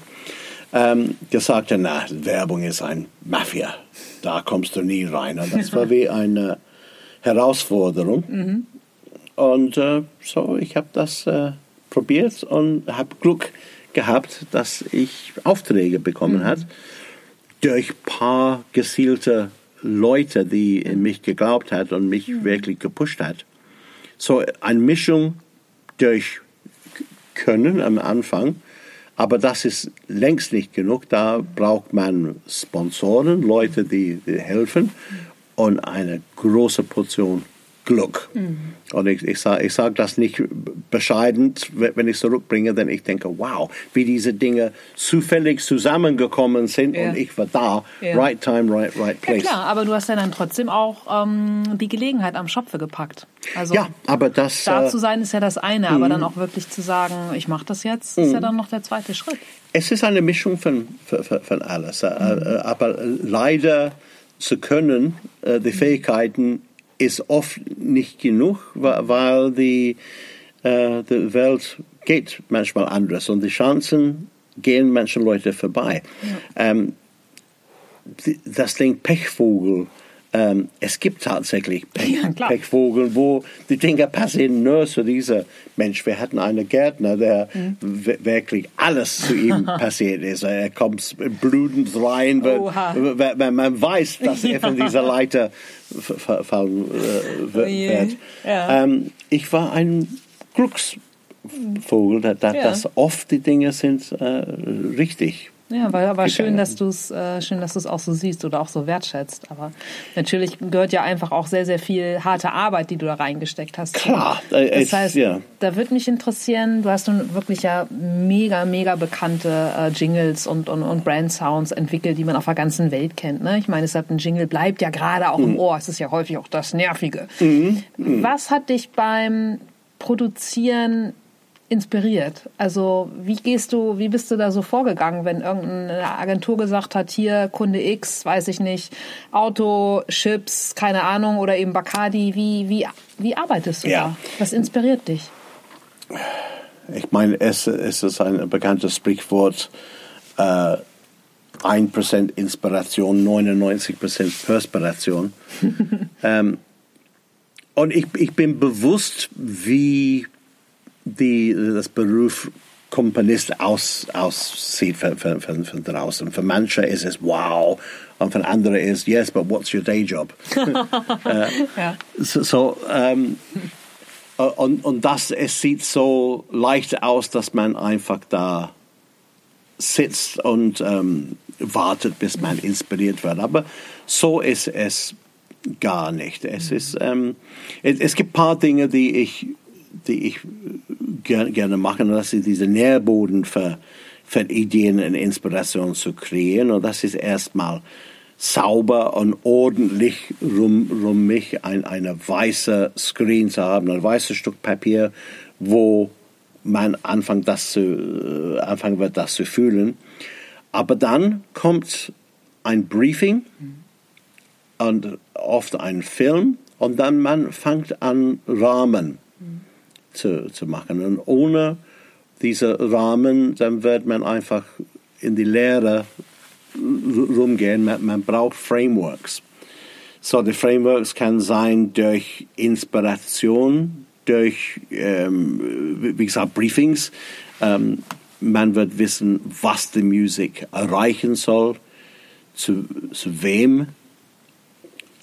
ähm, gesagt hat, na, Werbung ist ein Mafia, da kommst du nie rein. Und das war [laughs] wie eine Herausforderung. Mhm. Und äh, so, ich habe das äh, probiert und habe Glück gehabt, dass ich Aufträge bekommen mhm. habe durch ein paar gezielte Leute, die in mich geglaubt hat und mich mhm. wirklich gepusht hat. So eine Mischung durch Können am Anfang, Aber das ist längst nicht genug. Da braucht man Sponsoren, Leute, die, die helfen und eine große Portion Glück. Mhm. Und ich, ich sage ich sag das nicht bescheiden, wenn ich es zurückbringe, denn ich denke, wow, wie diese Dinge zufällig zusammengekommen sind ja. und ich war da, ja. right time, right, right place. Ja klar, aber du hast ja dann trotzdem auch ähm, die Gelegenheit am Schopfe gepackt. Also ja, aber das... Da äh, zu sein ist ja das eine, aber dann mhm. auch wirklich zu sagen, ich mache das jetzt, ist ja mhm. dann noch der zweite Schritt. Es ist eine Mischung von, von, von alles, äh, mhm. aber leider zu können, äh, die Fähigkeiten ist oft nicht genug, weil die, äh, die Welt geht manchmal anders und die Chancen gehen manchen Leute vorbei. Ja. Ähm, das Ding Pechvogel ähm, es gibt tatsächlich Pech, ja, Pechvogel, wo die Dinge passieren nur zu dieser Mensch. Wir hatten einen Gärtner, der mhm. wirklich alles zu ihm [laughs] passiert ist. Er kommt blutend rein, wenn, wenn man weiß, dass er von dieser [laughs] Leiter fallen äh, wird. Oh ja. ähm, ich war ein Glücksvogel, dass, ja. oft die Dinge sind äh, richtig ja, war aber schön, dass du es äh, schön, dass du es auch so siehst oder auch so wertschätzt. Aber natürlich gehört ja einfach auch sehr, sehr viel harte Arbeit, die du da reingesteckt hast. Klar. Das heißt, ja. da würde mich interessieren, du hast nun wirklich ja mega, mega bekannte äh, Jingles und, und, und Brand Sounds entwickelt, die man auf der ganzen Welt kennt. Ne? Ich meine, deshalb ein Jingle bleibt ja gerade auch mhm. im Ohr. Es ist ja häufig auch das Nervige. Mhm. Mhm. Was hat dich beim Produzieren inspiriert? Also wie gehst du, wie bist du da so vorgegangen, wenn irgendeine Agentur gesagt hat, hier Kunde X, weiß ich nicht, Auto, Chips, keine Ahnung oder eben Bacardi, wie, wie, wie arbeitest du ja. da? Was inspiriert dich? Ich meine, es, es ist ein bekanntes Sprichwort, äh, 1% Inspiration, 99% Perspiration. [laughs] ähm, und ich, ich bin bewusst, wie die, das Beruf Komponist aus, aussieht von, von, von, von draußen. Für manche ist es wow und für andere ist yes, but what's your day job? [laughs] äh, ja. So, so ähm, und, und das, es sieht so leicht aus, dass man einfach da sitzt und ähm, wartet, bis man inspiriert wird. Aber so ist es gar nicht. Es, ist, ähm, es, es gibt ein paar Dinge, die ich die ich gerne, gerne mache, das ist diese Nährboden für, für Ideen und Inspiration zu kreieren. Und das ist erstmal sauber und ordentlich rum, rum mich ein, eine weiße Screen zu haben, ein weißes Stück Papier, wo man anfängt, das zu, äh, anfangen wird, das zu fühlen. Aber dann kommt ein Briefing und oft ein Film und dann man fängt an Rahmen zu, zu machen. Und ohne diese Rahmen, dann wird man einfach in die Leere rumgehen. Man, man braucht Frameworks. So, die Frameworks kann sein durch Inspiration, durch, ähm, wie gesagt, Briefings. Ähm, man wird wissen, was die Musik erreichen soll, zu, zu wem,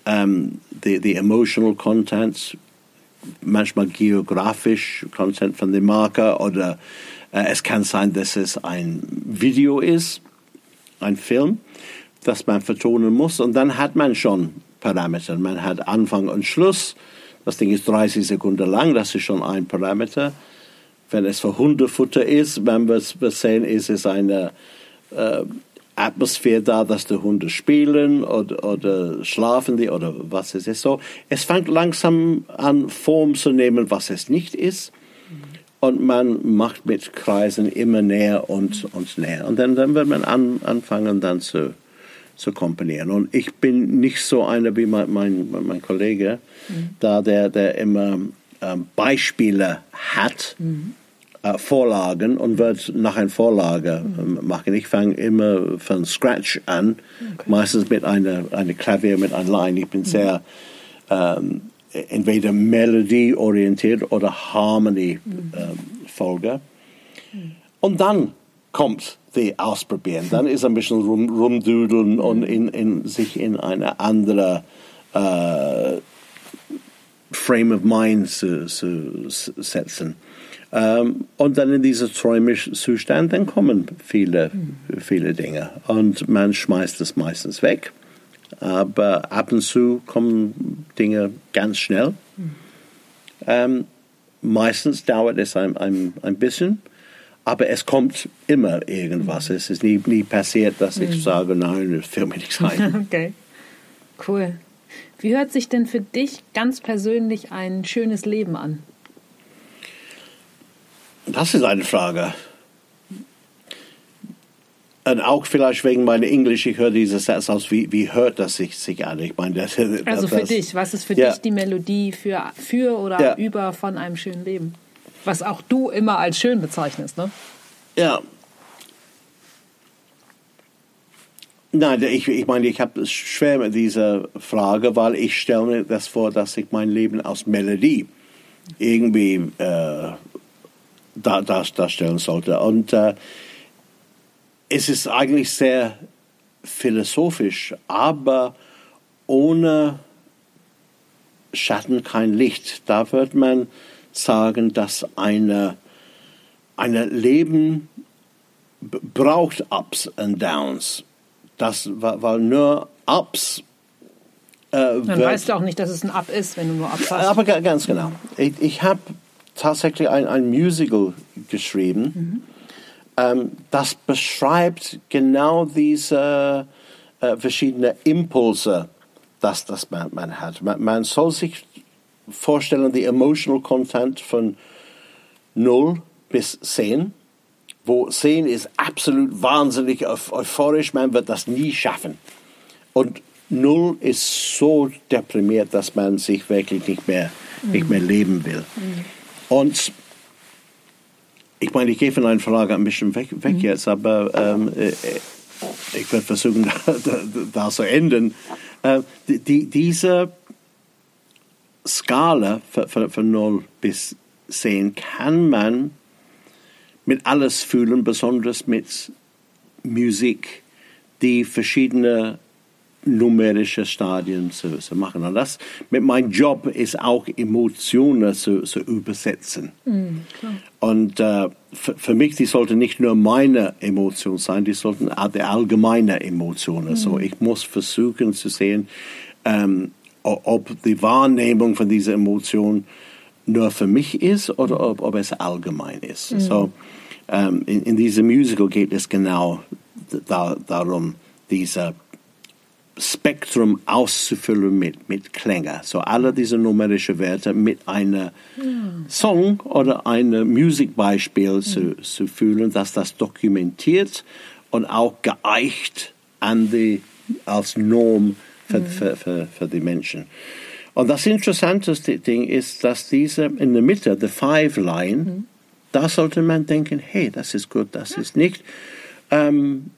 ähm, die, die emotional contents, manchmal geografisch, Content von der Marke oder äh, es kann sein, dass es ein Video ist, ein Film, das man vertonen muss und dann hat man schon Parameter. Man hat Anfang und Schluss. Das Ding ist 30 Sekunden lang, das ist schon ein Parameter. Wenn es für Hundefutter ist, wenn wir es sehen, ist es eine äh, Atmosphäre da, dass die Hunde spielen oder, oder schlafen die oder was es ist so. Es fängt langsam an, Form zu nehmen, was es nicht ist. Und man macht mit Kreisen immer näher und, und näher. Und dann, dann wird man an, anfangen, dann zu, zu komponieren. Und ich bin nicht so einer wie mein, mein, mein Kollege, mhm. da der, der immer ähm, Beispiele hat. Mhm Vorlagen und wird nach einer Vorlage mhm. machen. Ich fange immer von Scratch an, okay. meistens mit einer eine Klavier, mit einer Line. Ich bin mhm. sehr ähm, entweder melodieorientiert oder Harmony-Folge. Mhm. Ähm, und dann kommt die Ausprobieren. Dann ist ein bisschen rum, rumdudeln und in, in, sich in eine andere äh, Frame of Mind zu, zu setzen. Ähm, und dann in dieser träumischen Zustand, dann kommen viele, viele Dinge. Und man schmeißt es meistens weg. Aber ab und zu kommen Dinge ganz schnell. Ähm, meistens dauert es ein, ein, ein bisschen, aber es kommt immer irgendwas. Es ist nie, nie passiert, dass ich sage, nein, das fällt mir nichts ein. [laughs] Okay, cool. Wie hört sich denn für dich ganz persönlich ein schönes Leben an? Das ist eine Frage. Und auch vielleicht wegen meiner Englisch, ich höre dieses Satz aus, wie, wie hört das sich, sich an? Ich meine, das, Also das, für dich, was ist für ja. dich die Melodie für, für oder Ja. über von einem schönen Leben? Was auch du immer als schön bezeichnest, ne? Ja. Nein, ich, ich meine, ich habe es schwer mit dieser Frage, weil ich stelle mir das vor, dass ich mein Leben aus Melodie irgendwie äh, da, das darstellen sollte. Und äh, es ist eigentlich sehr philosophisch, aber ohne Schatten kein Licht. Da wird man sagen, dass eine, eine Leben braucht Ups und Downs. Das, weil weil nur Ups äh, Dann wird- weißt du auch nicht, dass es ein Up ist, wenn du nur Ups hast. aber ga- ganz genau. Ich, ich habe tatsächlich ein, ein Musical geschrieben, ähm, das beschreibt genau diese äh, verschiedenen Impulse, dass das man, man hat. Man, man soll sich vorstellen, die emotional content von 0 bis 10, wo 10 ist absolut wahnsinnig euph- euphorisch, man wird das nie schaffen. Und null ist so deprimiert, dass man sich wirklich nicht mehr, nicht mehr leben will. Und ich meine, ich gehe von einer Frage ein bisschen weg, weg jetzt, aber ähm, äh, ich werde versuchen, [laughs] da, da, da zu enden. Äh, die, die, diese Skala von 0 bis 10 kann man mit alles fühlen, besonders mit Musik, die verschiedene numerische Stadien zu, zu machen. Und das mit meinem Job ist auch Emotionen zu, zu übersetzen. Und äh, für, für mich, die sollten nicht nur meine Emotionen sein, die sollten auch die allgemeine Emotionen. So, ich muss versuchen zu sehen, ähm, ob die Wahrnehmung von dieser Emotion nur für mich ist oder ob, ob es allgemein ist. So, ähm, in, in diesem Musical geht es genau da, darum, dieser Spektrum auszufüllen mit, mit Klänge. So alle diese numerischen Werte mit einem Song oder einem Musikbeispiel zu, zu fühlen, dass das dokumentiert und auch geeicht an die, als Norm für, für, für, für die Menschen. Und das interessanteste Ding ist, dass diese in der Mitte, the Five Line, da sollte man denken, hey, das ist gut, das ist nicht ähm,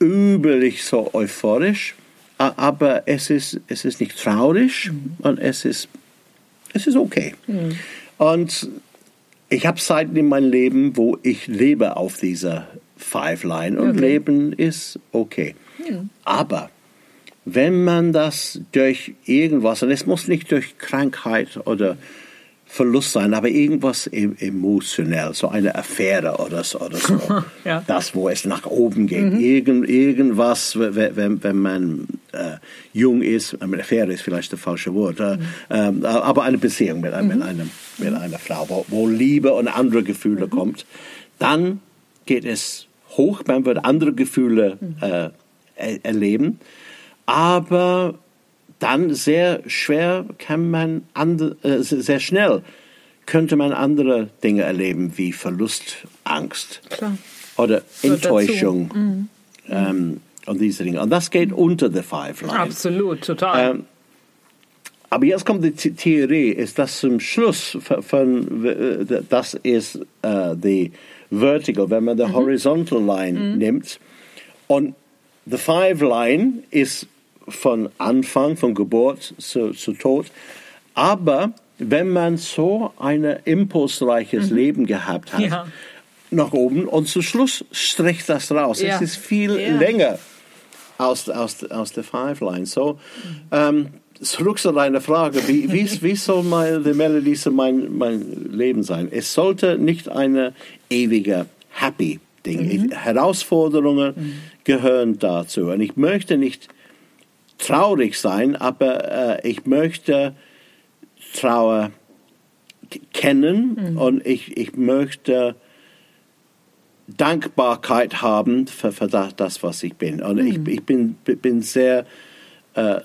üblich so euphorisch, aber es ist, es ist nicht traurig und es ist, es ist okay. Und ich habe Zeiten in meinem Leben, wo ich lebe auf dieser Five Line und Okay. Leben ist okay. Aber wenn man das durch irgendwas, und es muss nicht durch Krankheit oder Verlust sein, aber irgendwas e- emotionell, so eine Affäre oder so, oder so. [laughs] Ja. das, wo es nach oben geht. Irgend, irgendwas, wenn, wenn man äh, jung ist, eine Affäre ist vielleicht das falsche Wort, äh, ähm, aber eine Beziehung mit, einem- mit, einem, mit einer Frau, wo, wo Liebe und andere Gefühle kommt, dann geht es hoch, man wird andere Gefühle äh, er erleben, aber dann sehr schwer kann man andre, äh, sehr schnell könnte man andere Dinge erleben wie Verlust, Angst Klar. oder. Enttäuschung ähm, und diese Dinge. Und das geht unter the Five Line. Absolut, total. Ähm, aber jetzt kommt die The- Theorie, ist das zum Schluss von, von äh, das ist äh, die Vertical, wenn man die Horizontal Line nimmt. Und the Five Line ist von Anfang, von Geburt zu, zu Tod. Aber wenn man so ein impulsreiches Leben gehabt hat, Ja. nach oben und zum Schluss streckt das raus. Ja. Es ist viel Ja. länger aus, aus, aus der Five Line. So, ähm, zurück zu deiner Frage, wie, [laughs] wie, wie soll meine, die Melodie mein, mein Leben sein? Es sollte nicht eine ewige Happy Ding. Mhm. Herausforderungen mhm. gehören dazu. Und ich möchte nicht traurig sein, aber äh, ich möchte Trauer kennen mhm. und ich, ich möchte Dankbarkeit haben für, für das, was ich bin. Und ich, mhm. ich bin, bin sehr äh,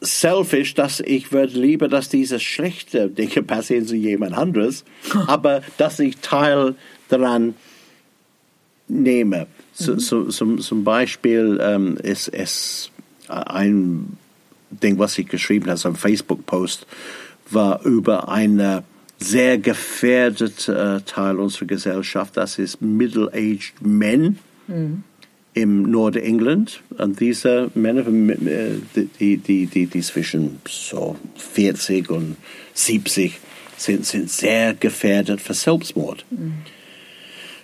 selfish, dass ich würde lieber, dass diese schlechte Dinge [laughs] passieren zu jemand anderes, [laughs] aber dass ich Teil daran nehme. Mhm. so, so, zum Beispiel ähm, ist es ein Ding, was ich geschrieben habe, ein Facebook-Post, war über eine sehr gefährdete äh, Teil unserer Gesellschaft, das ist Middle-aged Men. Mhm im Norden England. Und diese Männer, äh, die, die, die, die zwischen so 40 und 70 sind, sind sehr gefährdet für Selbstmord. Mhm.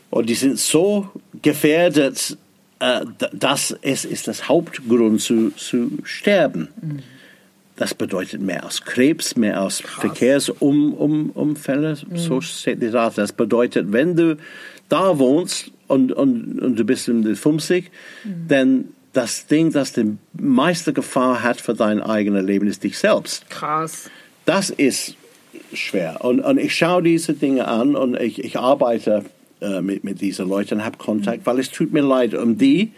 Und die sind so gefährdet, äh, dass es ist das Hauptgrund zu, zu sterben. Mhm. Das bedeutet mehr als Krebs, mehr als Verkehrsunfälle. Mhm. So steht die Rate. Das bedeutet, wenn du da wohnst und, und, und du bist in den 50, mhm. dann das Ding, das die meiste Gefahr hat für dein eigenes Leben, ist dich selbst. Krass. Das ist schwer. Und, und ich schaue diese Dinge an und ich, ich arbeite äh, mit, mit diesen Leuten habe Kontakt, weil es tut mir leid um die,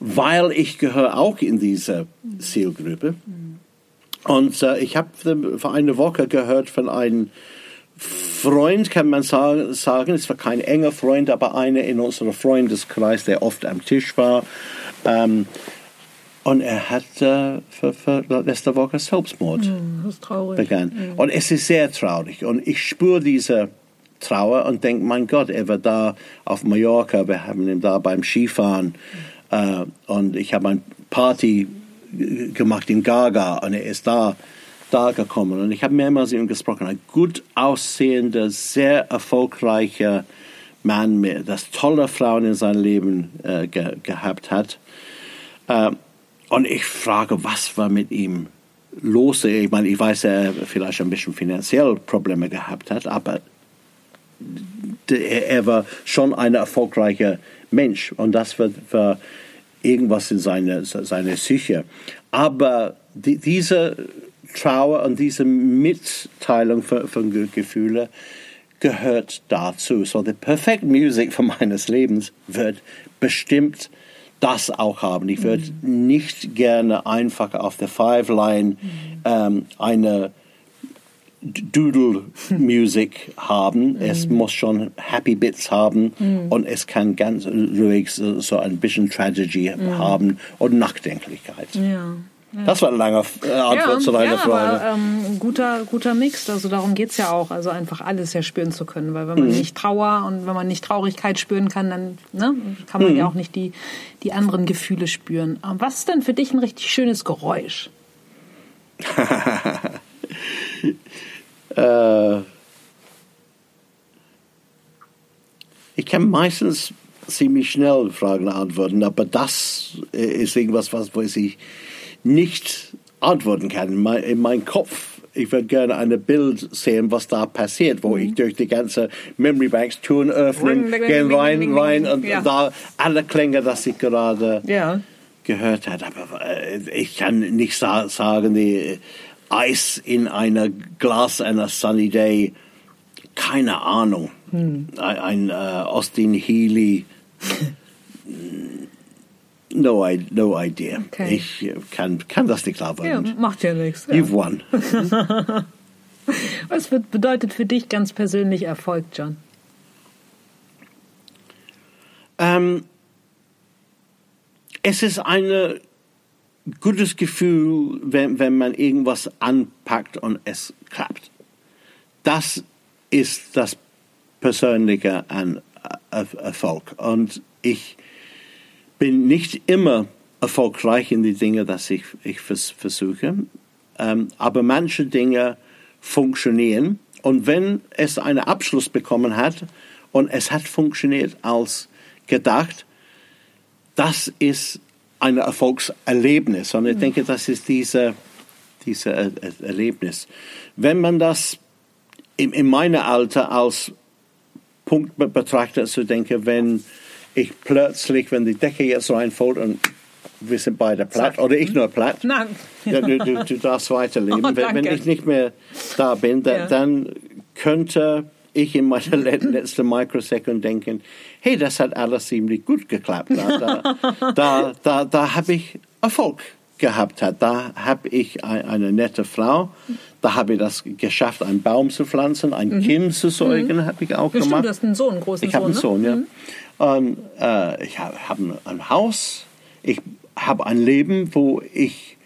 weil ich gehöre auch in diese Zielgruppe. Und äh, ich habe vor einer Woche gehört von einem Freund kann man sagen, es war kein enger Freund, aber einer in unserem Freundeskreis, der oft am Tisch war. Ähm, und er hat äh, für, für letzte Woche Selbstmord mm, begangen. Mm. Und es ist sehr traurig. Und ich spüre diese Trauer und denke, mein Gott, er war da auf Mallorca, wir haben ihn da beim Skifahren. Äh, und ich habe eine Party gemacht in Gaga und er ist da da gekommen und ich habe mehrmals mit ihm gesprochen. Ein gut aussehender, sehr erfolgreicher Mann, das tolle Frauen in seinem Leben äh, ge gehabt hat. Äh, und ich frage, was war mit ihm los? Ich meine, ich weiß, er vielleicht ein bisschen finanziell Probleme gehabt hat, aber er war schon ein erfolgreicher Mensch und das war, war irgendwas in seiner seine Psyche. Aber die, diese Trauer und diese Mitteilung von, von Gefühlen gehört dazu. So, die perfekte Musik von meines Lebens wird bestimmt das auch haben. Ich würde mhm. nicht gerne einfach auf der Five Line mhm. ähm, eine Doodle Music haben. Es mhm. muss schon Happy Bits haben mhm. und es kann ganz ruhig so, ein bisschen Tragedy haben und Nachdenklichkeit. Ja. Das war eine lange äh, Antwort ja, zu deiner ja, Frage. Aber, ähm, guter, guter Mix, also darum geht es ja auch, also einfach alles ja spüren zu können, weil wenn man mhm. nicht Trauer und wenn man nicht Traurigkeit spüren kann, dann ne, kann man mhm. ja auch nicht die, die anderen Gefühle spüren. Was ist denn für dich ein richtig schönes Geräusch? [laughs] äh, ich kann meistens ziemlich schnell Fragen antworten, aber das ist irgendwas, was ich nicht antworten kann. In, mein, in meinem Kopf, ich würde gerne ein Bild sehen, was da passiert, wo mhm. ich durch die ganze Memory Banks Türen öffnen, gehen rein, rein und ja. da alle Klänge, das ich gerade ja. gehört habe. Aber äh, ich kann nicht sa sagen, die Eis in einer Glas einer Sunny Day, keine Ahnung. Hm. Ein, ein uh, Austin Healy No, I, no idea. Okay. Ich äh, kann, kann das nicht sagen. Ja, macht ja nichts. Ja. You've won. [laughs] Was bedeutet für dich ganz persönlich Erfolg, John? Ähm, es ist ein gutes Gefühl, wenn, wenn man irgendwas anpackt und es klappt. Das ist das Persönliche an Erfolg. Und ich bin nicht immer erfolgreich in die Dinge, dass ich, ich vers versuche, ähm, aber manche Dinge funktionieren und wenn es einen Abschluss bekommen hat und es hat funktioniert als gedacht, das ist ein Erfolgserlebnis und ich denke, das ist diese dieses er Erlebnis. Wenn man das in, in meinem Alter als Punkt betrachtet, zu denken, wenn ich plötzlich, wenn die Decke jetzt reinfällt und wir sind beide platt, oder ich nur platt, Nein. ja, du, du, du darfst weiterleben. [laughs] Oh, wenn, wenn ich nicht mehr da bin, da, Ja. dann könnte ich in meiner [laughs] le- letzten Microsecond denken, hey, das hat alles ziemlich gut geklappt. Da, da, [laughs] da, da, da habe ich Erfolg gehabt. Hat. Da habe ich ein, eine nette Frau, da habe ich das geschafft, einen Baum zu pflanzen, ein Kind zu säugen, habe ich auch Ja, gemacht. du hast einen Sohn, einen großen Ich habe Sohn. einen ne? Sohn, ja. Und, äh, ich habe hab ein- ein Haus. Ich habe ein Leben, wo ich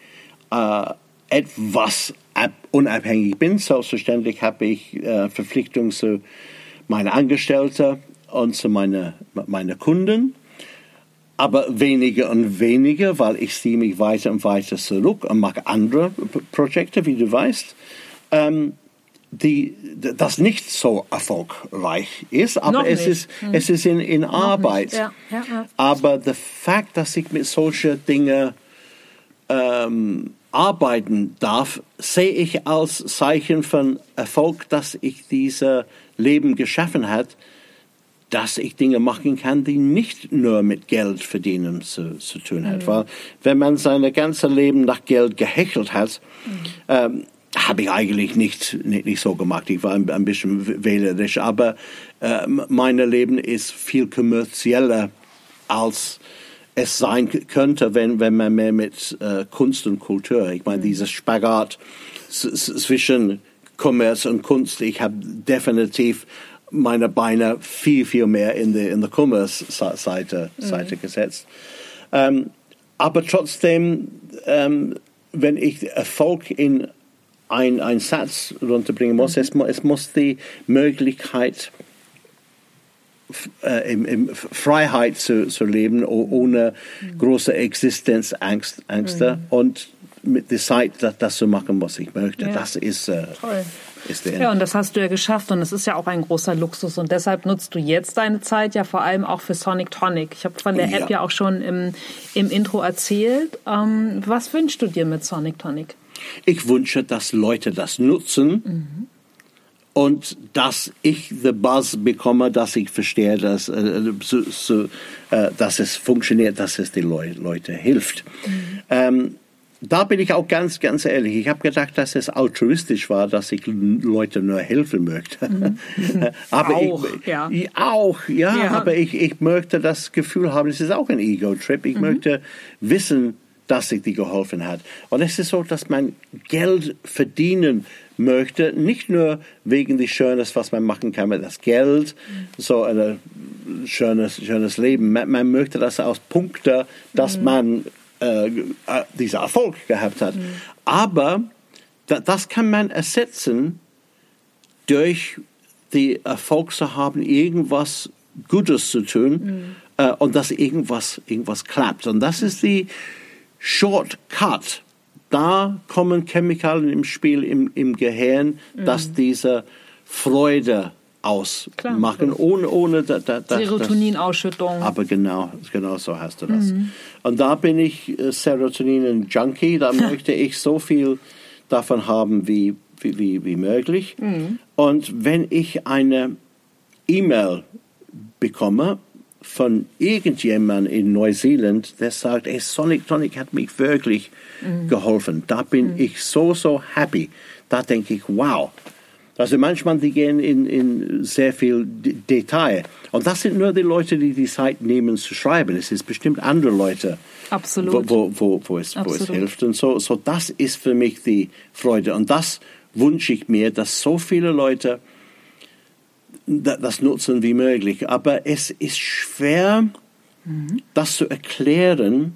äh, etwas ab, unabhängig bin. Selbstverständlich habe ich äh, Verpflichtungen zu meinen Angestellten und zu meinen meine Kunden. Aber weniger und weniger, weil ich ziehe mich weiter und weiter zurück und mache andere Projekte, wie du weißt. Ähm, die, das nicht so erfolgreich ist, aber Noch es nicht. ist, es ist in, in Arbeit. Ja, ja, ja. Aber der Fakt, dass ich mit solchen Dingen ähm, arbeiten darf, sehe ich als Zeichen von Erfolg, dass ich dieses Leben geschaffen hat, dass ich Dinge machen kann, die nicht nur mit Geld verdienen zu, zu tun hat. Weil wenn man sein ganzes Leben nach Geld gehechelt hat, ähm, habe ich eigentlich nicht, nicht, nicht so gemacht. Ich war ein, ein bisschen wählerisch, aber äh, mein Leben ist viel kommerzieller als es sein könnte, wenn, wenn man mehr mit äh, Kunst und Kultur, ich meine, dieses Spagat zwischen Kommerz und Kunst, ich habe definitiv meine Beine viel, viel mehr in der in der Commerce-Seite Seite gesetzt. Ähm, aber trotzdem, ähm, wenn ich Erfolg in ein, einen Satz runterbringen muss, es, mu- es muss die Möglichkeit äh, im, im Freiheit zu, zu leben, ohne große Existenzängste Ängste und mit der Zeit das, das zu machen, was ich möchte. Ja. Das ist, äh, Toll. Ja, und das hast du ja geschafft und es ist ja auch ein großer Luxus und deshalb nutzt du jetzt deine Zeit ja vor allem auch für Sonic Tonic. Ich habe von der App Ja. ja auch schon im, im Intro erzählt. Ähm, was wünschst du dir mit Sonic Tonic? Ich wünsche, dass Leute das nutzen und dass ich the Buzz bekomme, dass ich verstehe, dass, äh, so, so, äh, dass es funktioniert, dass es den Leu Leuten hilft. Ähm, da bin ich auch ganz, ganz ehrlich. Ich habe gedacht, dass es altruistisch war, dass ich Leuten nur helfen möchte. [laughs] aber Auch, ich, ja. Auch, ja, Ja. aber ich, ich möchte das Gefühl haben, es ist auch ein Ego-Trip. Ich möchte wissen, dass ich dir geholfen hat. Und es ist so, dass man Geld verdienen möchte, nicht nur wegen des Schönes, was man machen kann mit das Geld, so ein schönes, schönes Leben. Man, man möchte das aus Punkten, dass man äh, diesen Erfolg gehabt hat. Aber da, das kann man ersetzen durch die Erfolg zu haben, irgendwas Gutes zu tun äh, und dass irgendwas, irgendwas klappt. Und das ist die Shortcut. Da kommen Chemikalien im Spiel im, im Gehirn, dass diese Freude ausmachen, ohne, ohne da, da, da, Serotoninausschüttung. aber genau, genau so hast du das. Und da bin ich äh, Serotonin-Junkie, da [laughs] möchte ich so viel davon haben wie, wie, wie, wie möglich. Und wenn ich eine E-Mail bekomme von irgendjemandem in Neuseeland, der sagt, hey, Sonic Tonic hat mich wirklich geholfen, da bin ich so, so happy. Da denke ich, wow. Also manchmal, die gehen in, in sehr viel Detail. Und das sind nur die Leute, die die Zeit nehmen zu schreiben. Es ist bestimmt andere Leute, Absolut. wo, wo, wo, es, wo es Absolut. hilft. Und so, so, das ist für mich die Freude. Und das wünsche ich mir, dass so viele Leute das nutzen wie möglich. Aber es ist schwer, das zu erklären,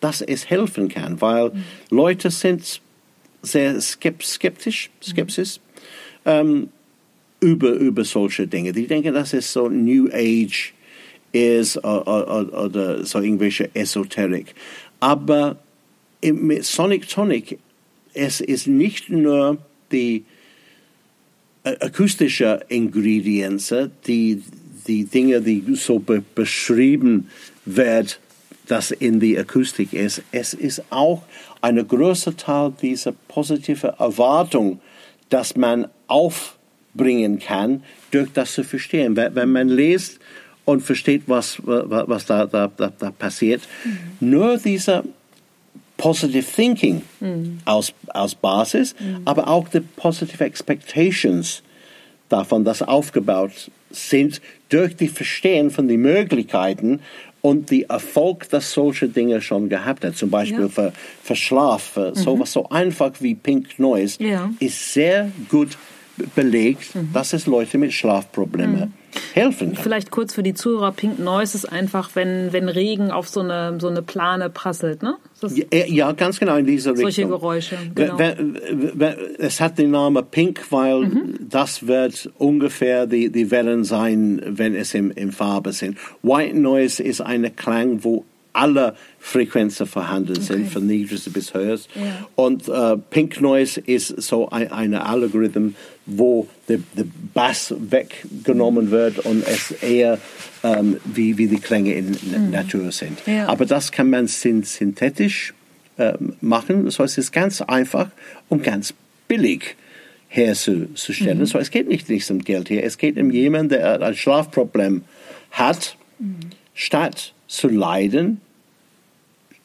dass es helfen kann, weil Leute sind sehr skep skeptisch, skeptisch ähm, über, über solche Dinge. Die denken, dass es so New Age ist oder, oder, so irgendwelche Esoterik. Aber mit Sonic Tonic, es ist nicht nur die akustische Ingredienzen, die, die Dinge, die so be beschrieben werden, das in die Akustik ist. Es ist auch ein großer Teil dieser positiven Erwartung, dass man aufbringen kann, durch das zu verstehen. Wenn man liest und versteht, was, was da, da, da, da passiert, mhm. nur dieser Positive Thinking mhm. als, als Basis, mhm. aber auch die Positive Expectations davon, dass aufgebaut sind durch die Verstehen von den Möglichkeiten und die Erfolg, dass solche Dinge schon gehabt hat. Zum Beispiel ja. für, für Schlaf, für mhm. sowas so einfach wie Pink Noise, ja. ist sehr gut belegt, mhm. dass es Leute mit Schlafproblemen mhm helfen kann. Vielleicht kurz für die Zuhörer, Pink Noise ist einfach, wenn, wenn Regen auf so eine, so eine Plane prasselt, ne? Ja, ja, ganz genau in dieser Richtung. Solche Geräusche, genau. Es hat den Namen Pink, weil mhm. das wird ungefähr die, die Wellen sein, wenn es in, in Farbe sind. White Noise ist eine Klang, wo alle Frequenzen vorhanden okay. sind, von niedrigste bis höchst. Ja. Und äh, Pink Noise ist so ein, ein Algorithm, wo der, der Bass weggenommen wird und es eher ähm, wie, wie die Klänge in mhm. Natur sind. Ja. Aber das kann man synthetisch äh, machen, so es ist ganz einfach und ganz billig herzustellen. Mhm. So, es geht nicht, nicht um Geld hier, es geht um jemanden, der ein Schlafproblem hat, mhm. statt zu leiden,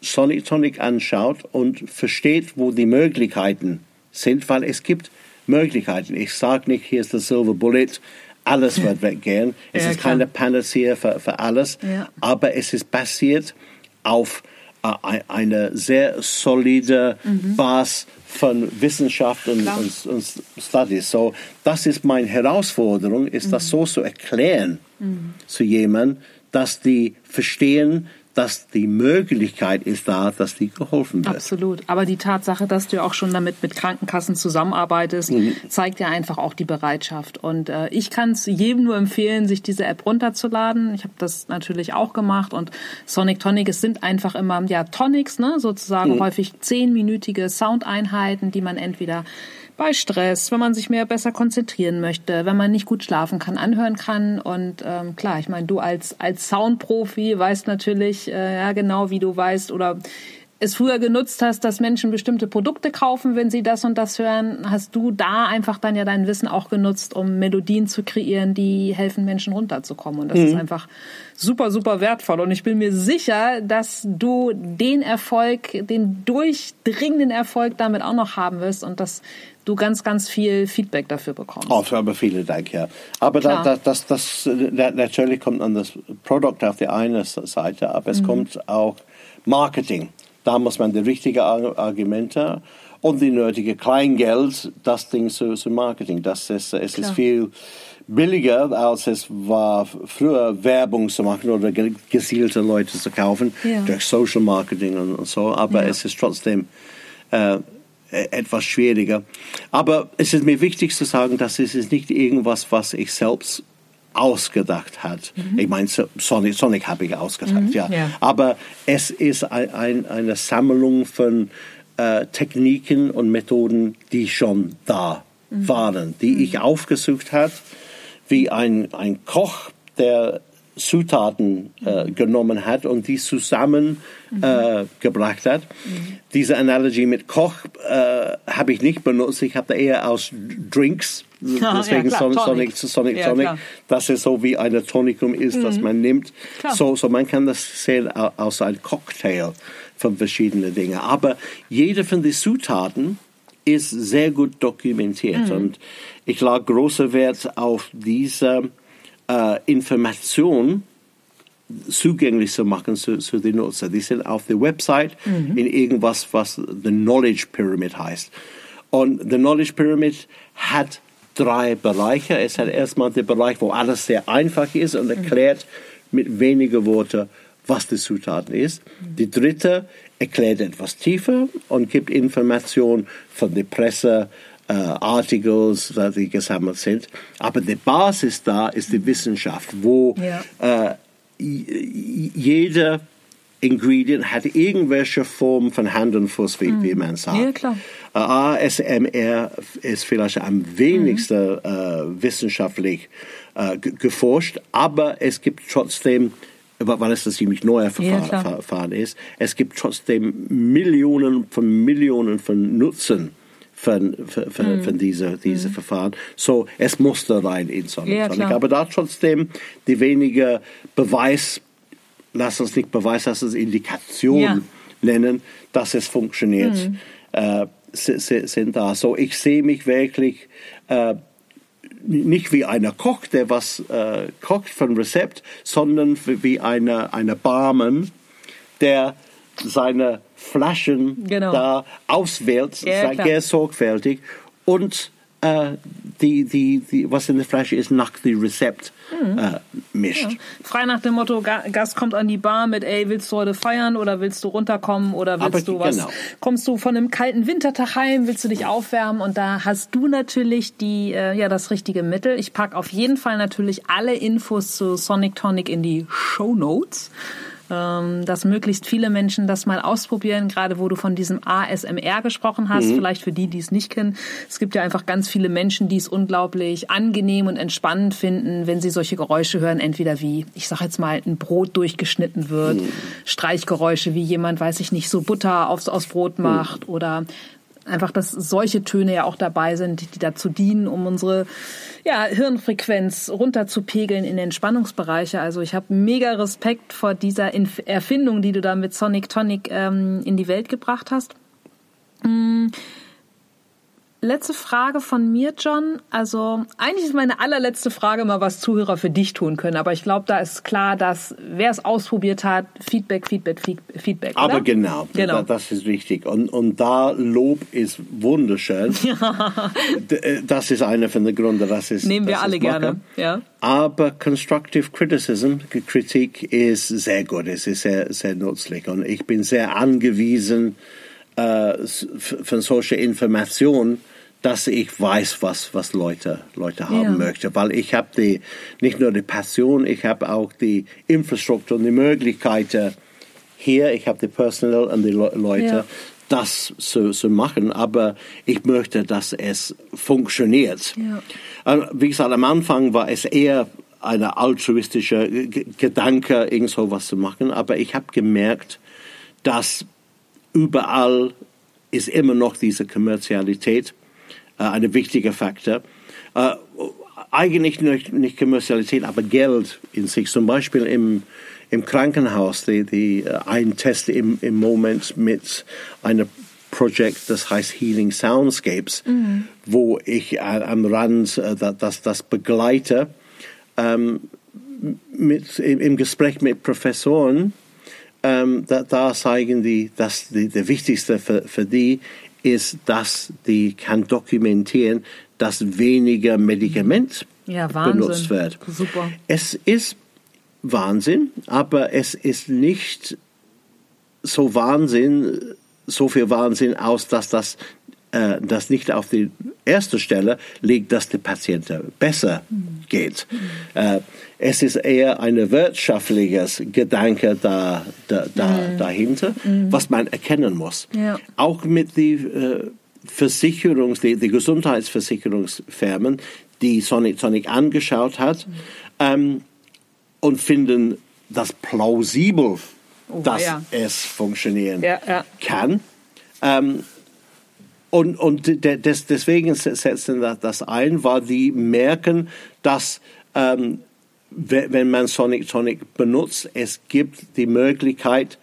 Sonic Tonic anschaut und versteht, wo die Möglichkeiten sind, weil es gibt Möglichkeiten. Ich sage nicht, hier ist der Silver Bullet, alles wird [laughs] weggehen. Es ja, ist keine Panacea für, für alles, ja. aber es ist basiert auf äh, eine sehr solide mhm. Basis von Wissenschaft und, und, und, Studies. So, das ist meine Herausforderung, ist mhm. das so zu erklären mhm. zu jemandem, dass die verstehen, dass die Möglichkeit ist da, dass die geholfen wird. Absolut. Aber die Tatsache, dass du auch schon damit mit Krankenkassen zusammenarbeitest, mhm. zeigt ja einfach auch die Bereitschaft. Und äh, ich kann es jedem nur empfehlen, sich diese App runterzuladen. Ich habe das natürlich auch gemacht. Und Sonic Tonic, es sind einfach immer ja Tonics, ne, sozusagen mhm. häufig zehnminütige Soundeinheiten, die man entweder bei Stress, wenn man sich mehr besser konzentrieren möchte, wenn man nicht gut schlafen kann, anhören kann. Und ähm, klar, ich meine, du als, als Soundprofi weißt natürlich äh, ja genau, wie du weißt oder es früher genutzt hast, dass Menschen bestimmte Produkte kaufen, wenn sie das und das hören, hast du da einfach dann ja dein Wissen auch genutzt, um Melodien zu kreieren, die helfen Menschen runterzukommen. Und das mhm. ist einfach super, super wertvoll. Und ich bin mir sicher, dass du den Erfolg, den durchdringenden Erfolg damit auch noch haben wirst und dass du ganz, ganz viel Feedback dafür bekommst. Oh, aber vielen Dank, ja. Aber da, da, das, das, natürlich kommt an das Produkt auf der einen Seite, aber es mhm. kommt auch Marketing. Da muss man die richtigen Argumente und die nötige Kleingeld, das Ding zu, zu Marketing. Das ist, es Klar. ist viel billiger, als es war früher Werbung zu machen oder gezielte Leute zu kaufen ja. durch Social Marketing und, so. Aber ja. es ist trotzdem äh, etwas schwieriger. Aber es ist mir wichtig zu sagen, dass es ist nicht irgendwas, was ich selbst ausgedacht hat. Mhm. Ich meine, Sonic, Sonic habe ich ausgedacht, mhm, ja. ja. Aber es ist ein, ein, eine Sammlung von äh, Techniken und Methoden, die schon da mhm. waren, die ich mhm. aufgesucht habe, wie ein, ein Koch, der Zutaten äh, genommen hat und die zusammen mhm. äh, hat. Mhm. Diese Analogie mit Koch äh, habe ich nicht benutzt. Ich habe eher aus Drinks, [laughs] ja, deswegen ja, Sonic, Sonic, Sonic, ja, Sonic dass es so wie ein Tonikum ist, mhm. das man nimmt. So, so man kann das sehen aus einem Cocktail von verschiedenen Dingen. Aber jede von den Zutaten ist sehr gut dokumentiert mhm. und ich lag großer Wert auf diese äh, Information zugänglich zu machen zu, zu den Nutzer. Die sind auf der Website mhm. in irgendwas, was the Knowledge Pyramid heißt. Und the Knowledge Pyramid hat drei Bereiche. Es hat erstmal den Bereich, wo alles sehr einfach ist und erklärt mhm. mit wenigen Worten, was die Zutaten ist. Mhm. Die dritte erklärt etwas tiefer und gibt Informationen von der Presse, äh, Articles, die gesammelt sind. Aber die Basis da ist die Wissenschaft, wo ja. äh, jeder Ingredient hat irgendwelche Form von Hand und Fuß, wie, mm. wie man sagt. Ja, klar. Äh, ASMR ist vielleicht am wenigsten mm. äh, wissenschaftlich äh, geforscht, aber es gibt trotzdem weil es ein ziemlich neuer Verfahren, ja, Verfahren ist. Es gibt trotzdem Millionen von Millionen von Nutzen von, von, mhm. von diese, diese mhm. Verfahren. So, es musste rein in Sonic ja. Aber da trotzdem die weniger Beweis, lass uns nicht Beweis, lass uns Indikation ja. nennen, dass es funktioniert, mhm. äh, sind da. So, ich sehe mich wirklich äh, nicht wie einer Koch, der was äh, kocht von Rezept, sondern wie eine, eine Barman, der seine Flaschen genau. da auswählt, ja, sehr sorgfältig und äh, die, die, die, was in der Flasche ist, nach dem Rezept mhm. äh, mischt. Ja. Frei nach dem Motto, Gast kommt an die Bar mit, ey, willst du heute feiern oder willst du runterkommen oder willst Aber, du was? Genau. Kommst du von einem kalten Wintertag heim, willst du dich aufwärmen und da hast du natürlich die, äh, ja, das richtige Mittel. Ich packe auf jeden Fall natürlich alle Infos zu Sonic Tonic in die Show Notes. Ähm, dass möglichst viele Menschen das mal ausprobieren, gerade wo du von diesem ASMR gesprochen hast, mhm. vielleicht für die, die es nicht kennen. Es gibt ja einfach ganz viele Menschen, die es unglaublich angenehm und entspannend finden, wenn sie solche Geräusche hören, entweder wie, ich sag jetzt mal, ein Brot durchgeschnitten wird, mhm. Streichgeräusche, wie jemand, weiß ich nicht, so Butter aufs, aufs Brot macht mhm. oder einfach, dass solche Töne ja auch dabei sind, die dazu dienen, um unsere ja, Hirnfrequenz runterzupegeln in Entspannungsbereiche. Also ich habe mega Respekt vor dieser Inf Erfindung, die du da mit Sonic Tonic ähm, in die Welt gebracht hast. Mm letzte Frage von mir, John. Also eigentlich ist meine allerletzte Frage mal, was Zuhörer für dich tun können. Aber ich glaube, da ist klar, dass wer es ausprobiert hat, Feedback, Feedback, Feedback. Aber genau, genau. das ist wichtig. Und, und da Lob ist wunderschön. [laughs] Ja. Äh, das ist einer von den Gründen, dass es nehmen wir alle gerne. Ja. Aber constructive criticism, Kritik ist sehr gut. Es ist sehr, sehr nützlich. Und ich bin sehr angewiesen äh, von solcher Information dass ich weiß, was, was Leute, Leute haben ja. möchten. Weil ich habe die, nicht nur die Passion, ich habe auch die Infrastruktur und die Möglichkeiten hier, ich habe die Personal und die Leute, ja. das zu, zu machen. Aber ich möchte, dass es funktioniert. Ja. Wie gesagt, am Anfang war es eher ein altruistischer Gedanke, irgend so was zu machen. Aber ich habe gemerkt, dass überall ist immer noch diese Kommerzialität äh, ein wichtiger Faktor. Äh, eigentlich nicht, nicht Kommerzialität, aber Geld in sich. Zum Beispiel im, im Krankenhaus, die, die, äh, ein Test im, im Moment mit einem Projekt, das heißt Healing Soundscapes, mhm. wo ich am Rand das, das begleite, ähm, mit, im, im, Gespräch mit Professoren, ähm, da, da, zeigen die, dass die, der wichtigste für, für die ist, dass die kann dokumentieren, dass weniger Medikament ja, benutzt wird. Super. Es ist Wahnsinn, aber es ist nicht so Wahnsinn, so viel Wahnsinn aus, dass das äh, das nicht auf die erste Stelle liegt, dass der Patient besser geht. Äh, es ist eher ein wirtschaftliches Gedanke da, da, da mhm. dahinter, mhm. was man erkennen muss. Ja. Auch mit den äh, Versicherungs-, die, die Gesundheitsversicherungsfirmen, die Sonic Sonic angeschaut hat, mhm. ähm, und finden das plausibel, oh, dass ja. es funktionieren ja, kann. Ähm, und, und des, deswegen setzen das ein, weil die merken, dass ähm, wenn man Sonic Tonic benutzt, es gibt die Möglichkeit,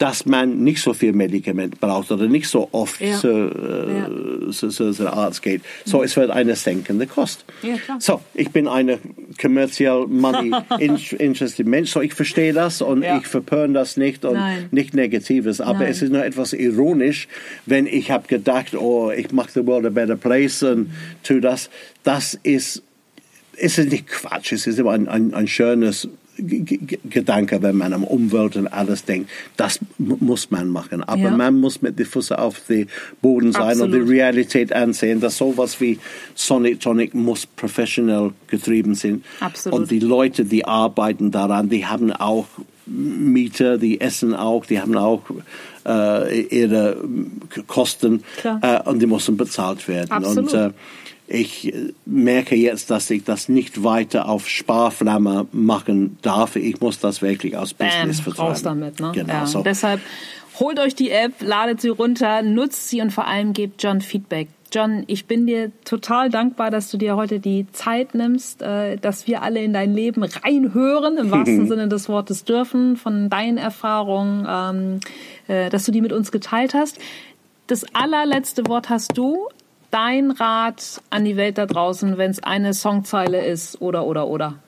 dass man nicht so viel Medikament braucht oder nicht so oft ja. zu, äh, zu, zu, zu Arzt geht. So, mhm. es wird eine senkende Kost. Ja, so, ich bin eine commercial money [laughs] interested Mensch, so ich verstehe das und ja. ich verpöne das nicht und Nein. nicht Negatives, aber Nein. es ist nur etwas ironisch, wenn ich habe gedacht, oh, ich mache the world a better place und mhm. tu das. Das ist, es ist nicht Quatsch, es ist immer ein, ein, ein schönes Gedanke, wenn man am Umwelt und alles denkt. Das muss man machen. Aber ja. man muss mit den Füßen auf den Boden sein Absolut. und die Realität ansehen, dass sowas wie Sonic Tonic muss professionell getrieben sein. Absolut. Und die Leute, die arbeiten daran, die haben auch Mieter, die essen auch, die haben auch äh, ihre Kosten äh, und die müssen bezahlt werden. Absolut. Und äh, ich merke jetzt, dass ich das nicht weiter auf Sparflamme machen darf. Ich muss das wirklich aus Business Bam, raus damit. Ne? Genau. Ja. So. Deshalb holt euch die App, ladet sie runter, nutzt sie und vor allem gebt John Feedback. John, ich bin dir total dankbar, dass du dir heute die Zeit nimmst, äh, dass wir alle in dein Leben reinhören, im wahrsten [laughs] Sinne des Wortes dürfen, von deinen Erfahrungen, ähm, äh, dass du die mit uns geteilt hast. Das allerletzte Wort hast du. Dein Rat an die Welt da draußen, wenn es eine Songzeile ist oder oder oder.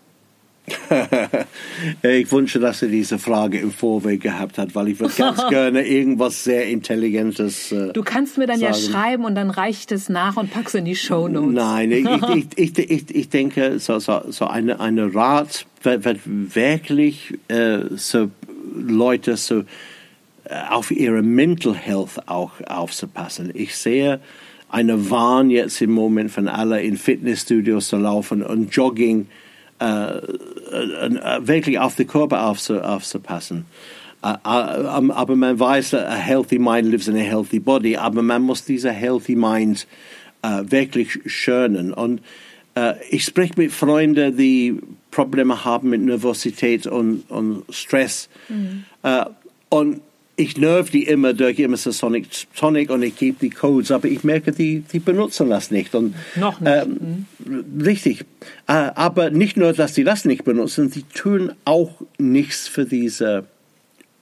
[laughs] ich wünsche, dass er diese Frage im Vorweg gehabt hat, weil ich würde ganz [laughs] gerne irgendwas sehr Intelligentes. Äh, du kannst mir dann sagen. ja schreiben und dann reicht es nach und packst in die Show Notes. Nein, ich, ich, [laughs] ich, ich, ich denke, so, so, so eine, eine Rat wird, wird wirklich äh, so Leute so äh, auf ihre Mental Health auch aufzupassen. Ich sehe eine Wahn jetzt im Moment von alle in Fitnessstudios zu laufen und Jogging äh, äh, wirklich auf den Körper aufzu, aufzupassen. Uh, aber man weiß, a healthy mind lives in a healthy body, aber man muss diese healthy mind uh, wirklich schönen. Und ich spreche mit Freunden, die Probleme haben mit Nervosität und, und Stress. Mhm. und ich nerv die immer durch immer so Sonic Tonic und ich gebe die Codes, aber ich merke, die, die benutzen das nicht. Und, Noch nicht. Ähm, mhm. Richtig. Äh, aber nicht nur, dass sie das nicht benutzen, sie tun auch nichts für diese,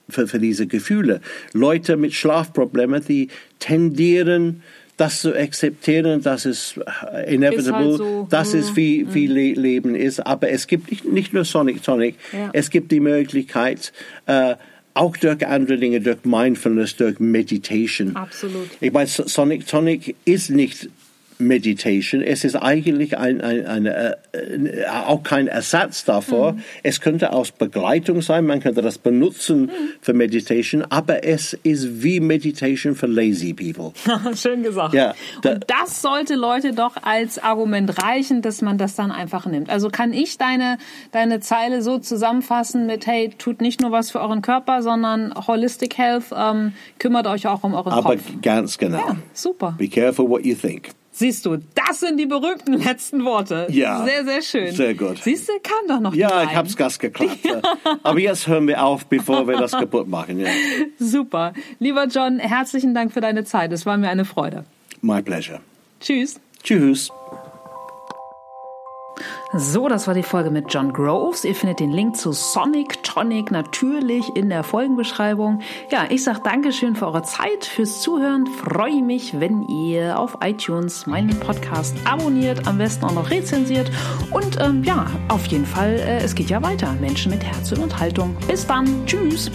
für, für diese Gefühle. Leute mit Schlafproblemen, die tendieren, das zu akzeptieren, dass es inevitable, ist halt so. das ist wie, wie Le Leben ist. Aber es gibt nicht, nicht nur Sonic Tonic, ja. es gibt die Möglichkeit, äh, auch durch andere Dinge, durch Mindfulness, durch Meditation. Absolut. Ich meine, Sonic Tonic ist nicht Meditation. Es ist eigentlich ein, ein, eine, äh, auch kein Ersatz davor. Mhm. Es könnte aus Begleitung sein, man könnte das benutzen mhm. für Meditation, aber es ist wie Meditation für lazy people. [laughs] Schön gesagt. Ja, da, Und das sollte Leute doch als Argument reichen, dass man das dann einfach nimmt. Also kann ich deine, deine Zeile so zusammenfassen mit, hey, tut nicht nur was für euren Körper, sondern Holistic Health, ähm, kümmert euch auch um euren aber Kopf. Aber ganz genau. Ja, super. Be careful what you think. Siehst du, das sind die berühmten [laughs] letzten Worte. Ja. Sehr, sehr schön. Sehr gut. Siehst du, kam doch noch Ja, ich hab's Gas geklappt. Ja. [laughs] Aber jetzt hören wir auf, bevor wir das kaputt machen. Ja. Super. Lieber John, herzlichen Dank für deine Zeit. Es war mir eine Freude. My pleasure. Tschüss. Tschüss. So, das war die Folge mit John Groves. Ihr findet den Link zu Sonic Tonic natürlich in der Folgenbeschreibung. Ja, ich sag Dankeschön für eure Zeit, fürs Zuhören. Freue mich, wenn ihr auf iTunes meinen Podcast abonniert, am besten auch noch rezensiert. Und ähm, ja, auf jeden Fall, äh, es geht ja weiter. Menschen mit Herz und Haltung. Bis dann. Tschüss.